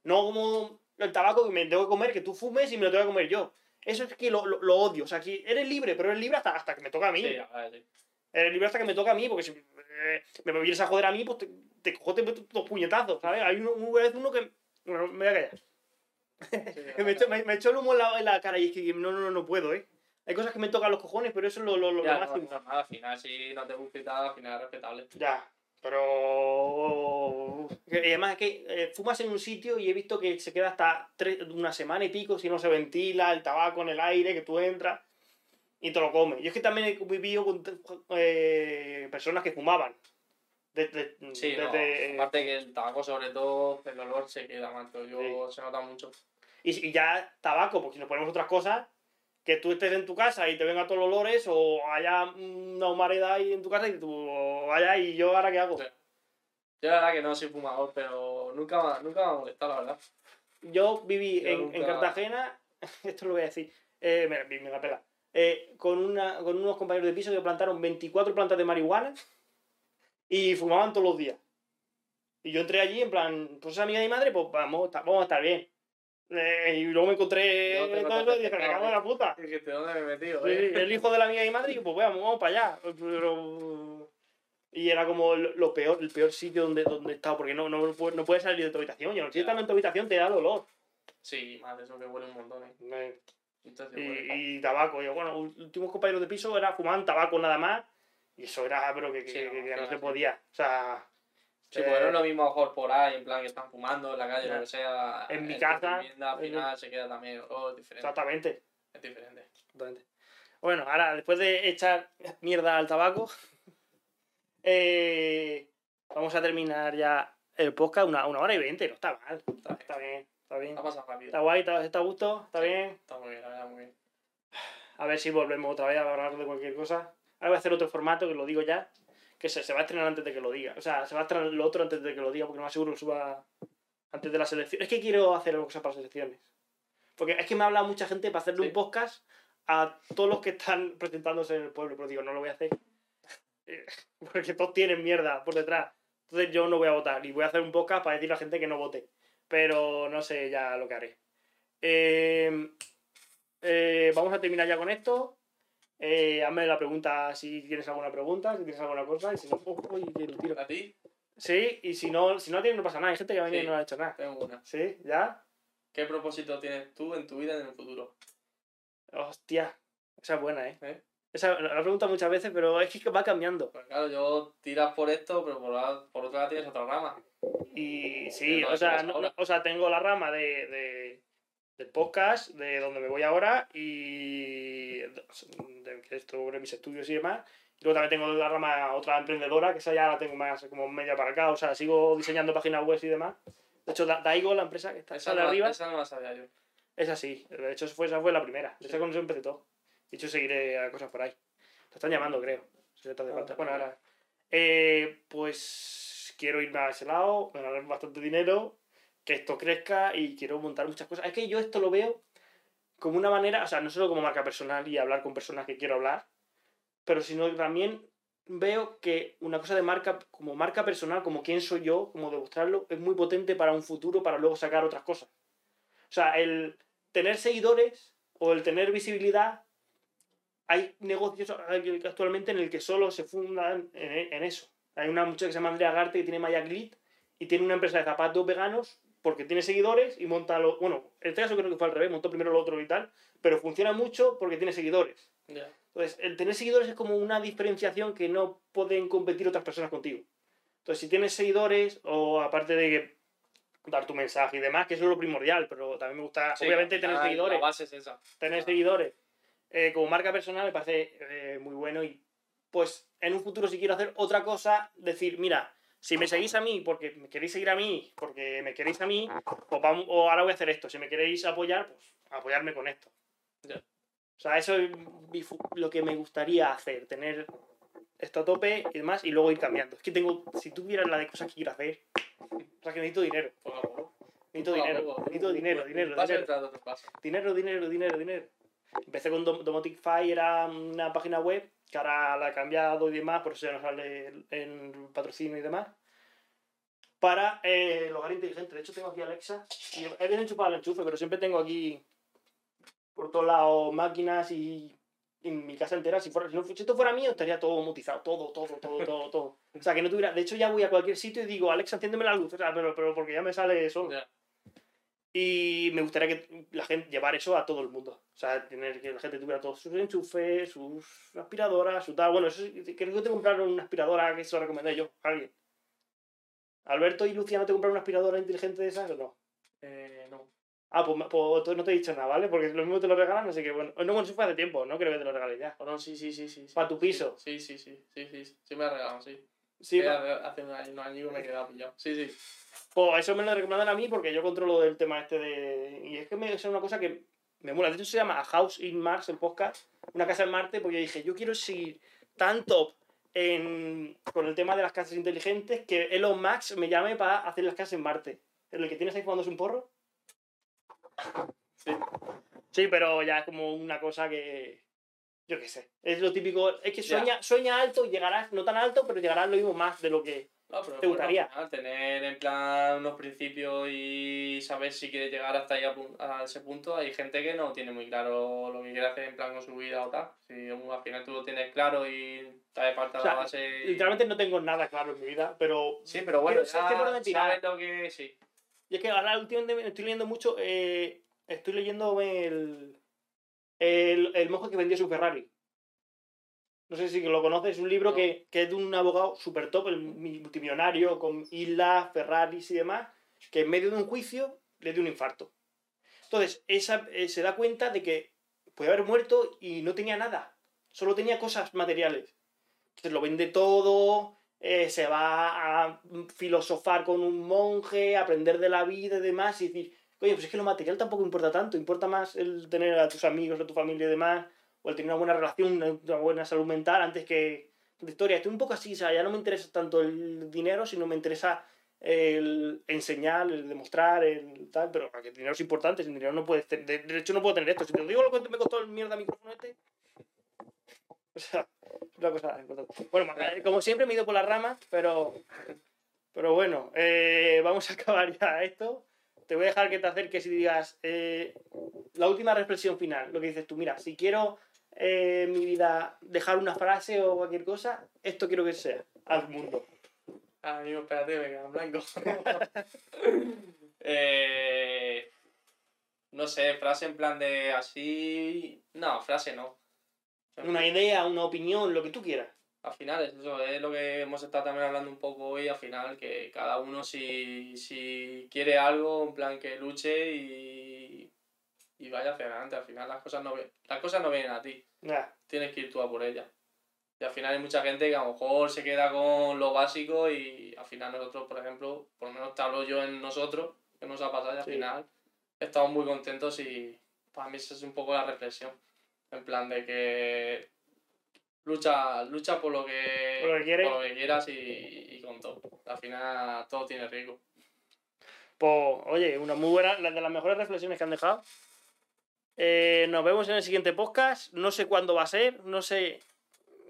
No como el tabaco que me tengo que comer, que tú fumes y me lo tengo que comer yo. Eso es que lo, lo, lo odio. O sea, que eres libre, pero eres libre hasta, hasta que me toca a mí. Sí, sí. Eres libre hasta que me toca a mí, porque si eh, me vienes a joder a mí, pues te, te cojo te meto dos puñetazos, ¿sabes? Hay uno, una vez uno que... Bueno, me voy a callar. Sí, me, echó, me, me echó el humo en la, en la cara y es que no, no, no, no puedo, ¿eh? Hay cosas que me tocan los cojones, pero eso es lo, lo, lo Ya, no, máximo. es normal, al final, si no te gusta y tal, al final es respetable. Ya, pero... que- y además es que eh, fumas en un sitio y he visto que se queda hasta tres, una semana y pico si no se ventila el tabaco en el aire, que tú entras y te lo comes. Yo es que también he vivido con eh, personas que fumaban. Desde, Sí, no, desde- aparte que el tabaco, sobre todo, el olor se queda, macho. Yo se nota mucho. y, y ya tabaco, porque si nos ponemos otras cosas, que tú estés en tu casa y te vengan todos los olores o haya una humareda ahí en tu casa y tú vaya y yo ahora qué hago. Sí. Yo la verdad que no soy fumador, pero nunca, me- nunca me ha molestado, la verdad. Yo viví Yo en, nunca- en Cartagena, esto lo voy a decir, eh, me, me la pela, eh, con, una, con unos compañeros de piso que plantaron 24 plantas de marihuana y fumaban todos los días. Y yo entré allí en plan, pues esa amiga de mi madre, pues vamos, vamos a estar bien. Eh, y luego me encontré te todo eso y dije, me cago en la puta. Dijiste, ¿dónde me he metido? Eh? el hijo de la de mi madre y pues vamos, vamos para allá. Pero... Y era como lo peor, el peor sitio donde, donde he estado, porque no, no, no puedes salir de tu habitación. Y si estás en tu habitación te da el olor. Sí, de eso que huele un montón, eh. Entonces, Y, y tabaco. Yo, bueno, últimos compañeros de piso era fumaban tabaco nada más. Y eso era, pero que, que, Sí, que- no, que no se podía. O sea. Sí, eh, no es lo mismo mejor por ahí, en plan que están fumando en la calle, Ya. lo que sea. En mi tu casa, vivienda, al en- final se queda también olor diferente. Exactamente. Es diferente. Exactamente. Bueno, ahora, después de echar mierda al tabaco, eh, vamos a terminar ya el podcast, una, una hora y veinte, no está mal. Está bien. Está bien, está bien. Pasado rápido. Está guay, está, está a gusto, está Sí. bien. Está muy bien, la verdad, muy bien. A ver si volvemos otra vez a hablar de cualquier cosa. Ahora voy a hacer otro formato, que lo digo ya, que se, se va a estrenar antes de que lo diga. O sea, se va a estrenar lo otro antes de que lo diga, porque no me aseguro que suba antes de las elecciones. Es que quiero hacer cosas para las elecciones. Porque es que me ha hablado mucha gente para hacerle Sí. un podcast a todos los que están presentándose en el pueblo, pero digo, no lo voy a hacer. Porque todos tienen mierda por detrás. Entonces yo no voy a votar y voy a hacer un podcast para decirle a la gente que no vote. pero no sé ya lo que haré. Eh, eh, vamos a terminar ya con esto. Eh, hazme la pregunta si tienes alguna pregunta, si tienes alguna cosa, y si no, oh, uy, lo tiro. ¿A ti? Sí, y si no, si no tienes, no pasa nada. Hay gente que ha venido y Sí. no le ha hecho nada. Tengo una. ¿Sí? ¿Ya? ¿Qué propósito tienes tú en tu vida en el futuro? Hostia, esa es buena, ¿eh? ¿Eh? Esa la pregunto muchas veces, pero es que va cambiando. Pues claro, yo tiras por esto, pero por, la- por otra lado tienes otra rama. Y sí, no, o sea, no- no- o sea, tengo la rama de, de- del podcast, de donde me voy ahora, y de esto sobre mis estudios y demás. Y luego también tengo la rama otra emprendedora, que esa ya la tengo más como media para acá, o sea, sigo diseñando páginas web y demás. De hecho, Da- Daigo, la empresa que está Esa no, arriba, esa no la sabía yo. es así. De hecho, fue, esa fue la primera. De Sí. esa con eso empecé todo. De hecho, seguiré a cosas por ahí. Te están llamando, creo. Si te hace Ah, falta. Bueno, ahora. eh, pues quiero irme a ese lado, ganar bastante dinero, que esto crezca y quiero montar muchas cosas. Es que yo esto lo veo como una manera, o sea, no solo como marca personal y hablar con personas que quiero hablar, pero sino también veo que una cosa de marca, como marca personal, como quién soy yo, como demostrarlo, es muy potente para un futuro, para luego sacar otras cosas. O sea, el tener seguidores o el tener visibilidad, hay negocios actualmente en el que solo se fundan en eso. Hay una muchacha que se llama Andrea Garte que tiene Maya Glit y tiene una empresa de zapatos veganos porque tiene seguidores y monta lo. Bueno, en este caso creo que fue al revés, montó primero lo otro y tal, pero funciona mucho porque tiene seguidores. Ya. Entonces, el tener seguidores es como una diferenciación que no pueden competir otras personas contigo. Entonces, si tienes seguidores, o aparte de que dar tu mensaje y demás, que eso es lo primordial, pero también me gusta, Sí, obviamente, tener ah, seguidores La base es esa. tener Ah. seguidores eh, como marca personal me parece eh, muy bueno y pues en un futuro si quiero hacer otra cosa, decir, mira, si me seguís a mí porque me queréis seguir a mí, porque me queréis a mí, pues vamos, o ahora voy a hacer esto, si me queréis apoyar, pues apoyarme con esto. O sea, eso es lo que me gustaría hacer, tener esto a tope y demás, y luego ir cambiando. Es que tengo, si tú vieras la de cosas que quiero hacer, o sea, que necesito dinero, necesito dinero, necesito dinero, Un dinero, dinero. paso. Dinero, dinero, dinero, dinero. Empecé con Dom- Domoticfy, era una página web ahora la he cambiado y demás, por eso ya no sale en patrocinio y demás. Para eh, el hogar inteligente. De hecho, tengo aquí Alexa. Y he bien enchufado el enchufe, pero siempre tengo aquí por todos lados máquinas y, y mi casa entera. Si, fuera, si, esto fuera mío, estaría todo mutizado. Todo, todo, todo, todo, todo. O sea, que no tuviera. De hecho, ya voy a cualquier sitio y digo, Alexa, enciéndeme la luz. O sea, pero, pero porque ya me sale. Ya. Y me gustaría que la gente llevar eso a todo el mundo. O sea, tener que la gente tuviera todos sus enchufes, sus aspiradoras, su tal. Bueno, eso creo que te compraron una aspiradora que eso lo recomendé yo a alguien. ¿Alberto y Luciano te compraron una aspiradora inteligente de esas o no? Eh, no. Ah, pues, pues entonces no te he dicho nada, ¿vale? Porque lo mismo te lo regalan, así que bueno. No, bueno, eso fue hace tiempo, no creo que te lo regalen ya. O no, sí, sí, sí, sí. sí. ¿Pa tu piso? Sí, sí, sí, sí, sí, sí, sí me ha regalado, sí. Sí, Sí, pa- hace un año, un año que me he quedado pillado. Sí, sí. Pues eso me lo recomendan a mí porque yo controlo el tema este de... Y es que me, es una cosa que me mola. De hecho se llama A House in Mars, el podcast. Una casa en Marte, porque yo dije, yo quiero seguir tan top en, con el tema de las casas inteligentes que Elon Musk me llame para hacer las casas en Marte. ¿El que tienes ahí fumándose un porro? Sí. Sí, pero ya es como una cosa que... Yo qué sé. Es lo típico... Es que sueña, sueña alto y llegarás, no tan alto, pero llegarás lo mismo más de lo que... No, pero ¿Te bueno, gustaría? final, tener en plan unos principios y saber si quieres llegar hasta ahí a, a ese punto. Hay gente que no tiene muy claro lo que quiere hacer en plan con su vida o tal. Si al final tú lo tienes claro y te hace falta O sea, la base. y- Literalmente no tengo nada claro en mi vida, pero Sí, pero bueno, saber ya tirar. sabes lo que sí. Y es que ahora últimamente me estoy leyendo mucho. eh, estoy leyendo el, el, el monje que vendió su Ferrari. No sé si lo conoces, es un libro No. que, que es de un abogado super top, el multimillonario, con islas, Ferraris y demás, que en medio de un juicio le dio un infarto. Entonces, esa, eh, se da cuenta de que puede haber muerto y no tenía nada, solo tenía cosas materiales. Entonces lo vende todo, eh, se va a filosofar con un monje, aprender de la vida y demás, y decir, oye, pues es que lo material tampoco importa tanto, importa más el tener a tus amigos, a tu familia y demás, o el tener una buena relación, una, buena salud mental, antes que la historia. Estoy un poco así, o sea, ya no me interesa tanto el dinero, sino me interesa el enseñar, el demostrar, el tal, pero que el dinero es importante, sin dinero no puedes tener, de de hecho no puedo tener esto, si te digo lo que me costó el mierda micrófono este, o sea, una cosa importante. Bueno, eh, como siempre me he ido por las ramas, pero, pero bueno, eh, vamos a acabar ya esto. Te voy a dejar que te acerques y digas eh, la última reflexión final. Lo que dices tú, mira, si quiero eh, en mi vida dejar una frase o cualquier cosa, esto quiero que sea al mundo. Ah, amigo, espérate, me queda en blanco. eh, no sé, frase en plan de así. No, frase no. Una idea, una opinión, lo que tú quieras. Al final es eso, es lo que hemos estado también hablando un poco hoy, al final, que cada uno si, si quiere algo, en plan que luche y, y vaya hacia adelante. Al final las cosas no, las cosas no vienen a ti, Ya, tienes que ir tú a por ellas. Y al final hay mucha gente que a lo mejor se queda con lo básico y al final nosotros, por ejemplo, por lo menos te hablo yo en nosotros, que nos ha pasado y al Sí. final estamos muy contentos y para mí esa es un poco la reflexión. En plan de que lucha, lucha por lo que, Por lo que por lo que quieras y, y con todo. Al final todo tiene riesgo. Pues, oye, una muy buena, la de las mejores reflexiones que han dejado. Eh, nos vemos en el siguiente podcast. No sé cuándo va a ser, no sé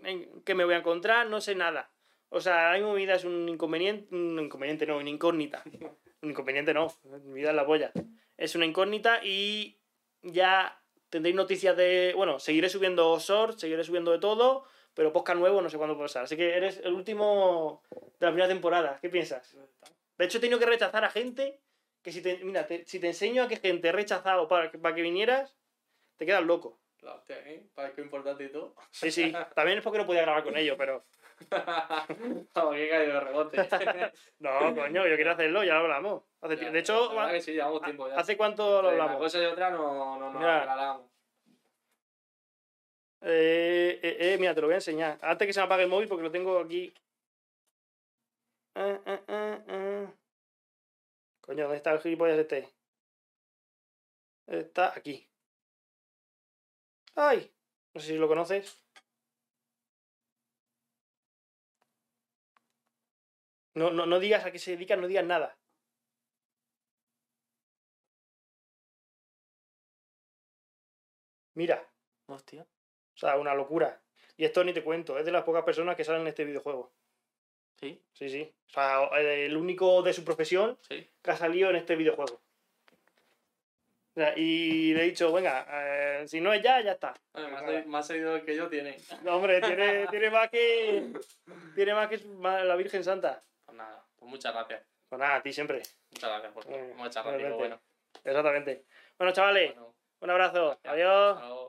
en qué me voy a encontrar, no sé nada. O sea, ahora mismo mi vida es un inconveniente, un inconveniente no, una incógnita. Un inconveniente no, mi vida es la polla. Es una incógnita y ya tendréis noticias de. Bueno, seguiré subiendo shorts, seguiré subiendo de todo, pero podcast nuevo no sé cuándo pasar. Así que eres el último de la primera temporada. ¿Qué piensas? De hecho, he tenido que rechazar a gente que si te, mira, te- si te enseño a qué gente he rechazado para, para que vinieras, te quedas loco. La hostia, ¿eh? Parezco importante y todo. Sí, sí. También es porque no podía grabar con ellos, pero... Vamos, que he caído de rebote. No, coño, yo quiero hacerlo, ya lo hablamos. Hace Ya, ti- de hecho, la verdad que sí, llevamos tiempo ya. ¿hace cuánto lo Entre Una hablamos? cosa y otra no, no nos Ya. aclaramos. Eh, eh, eh, mira, te lo voy a enseñar. Antes que se me apague el móvil porque lo tengo aquí. Eh, eh, eh. Coño, ¿dónde está el gilipollas este? Está aquí. ¡Ay! No sé si lo conoces. No, no, no digas a qué se dedica, no digas nada. Mira. Hostia. O sea, una locura. Y esto ni te cuento, es de las pocas personas que salen en este videojuego. Sí, Sí, sí. O sea, el único de su profesión sí. que ha salido en este videojuego. O sea, y le he dicho, venga, eh, si no es ya, ya está. Más, segu- más seguidores que yo tiene. No, hombre, tiene, tiene más que. Tiene más que la Virgen Santa. Pues nada, pues muchas gracias. Pues nada, a ti siempre. Muchas gracias por Eh, muchas gracias. Bueno, Exactamente. Bueno, chavales, bueno, un abrazo. gracias. Adiós. Luego.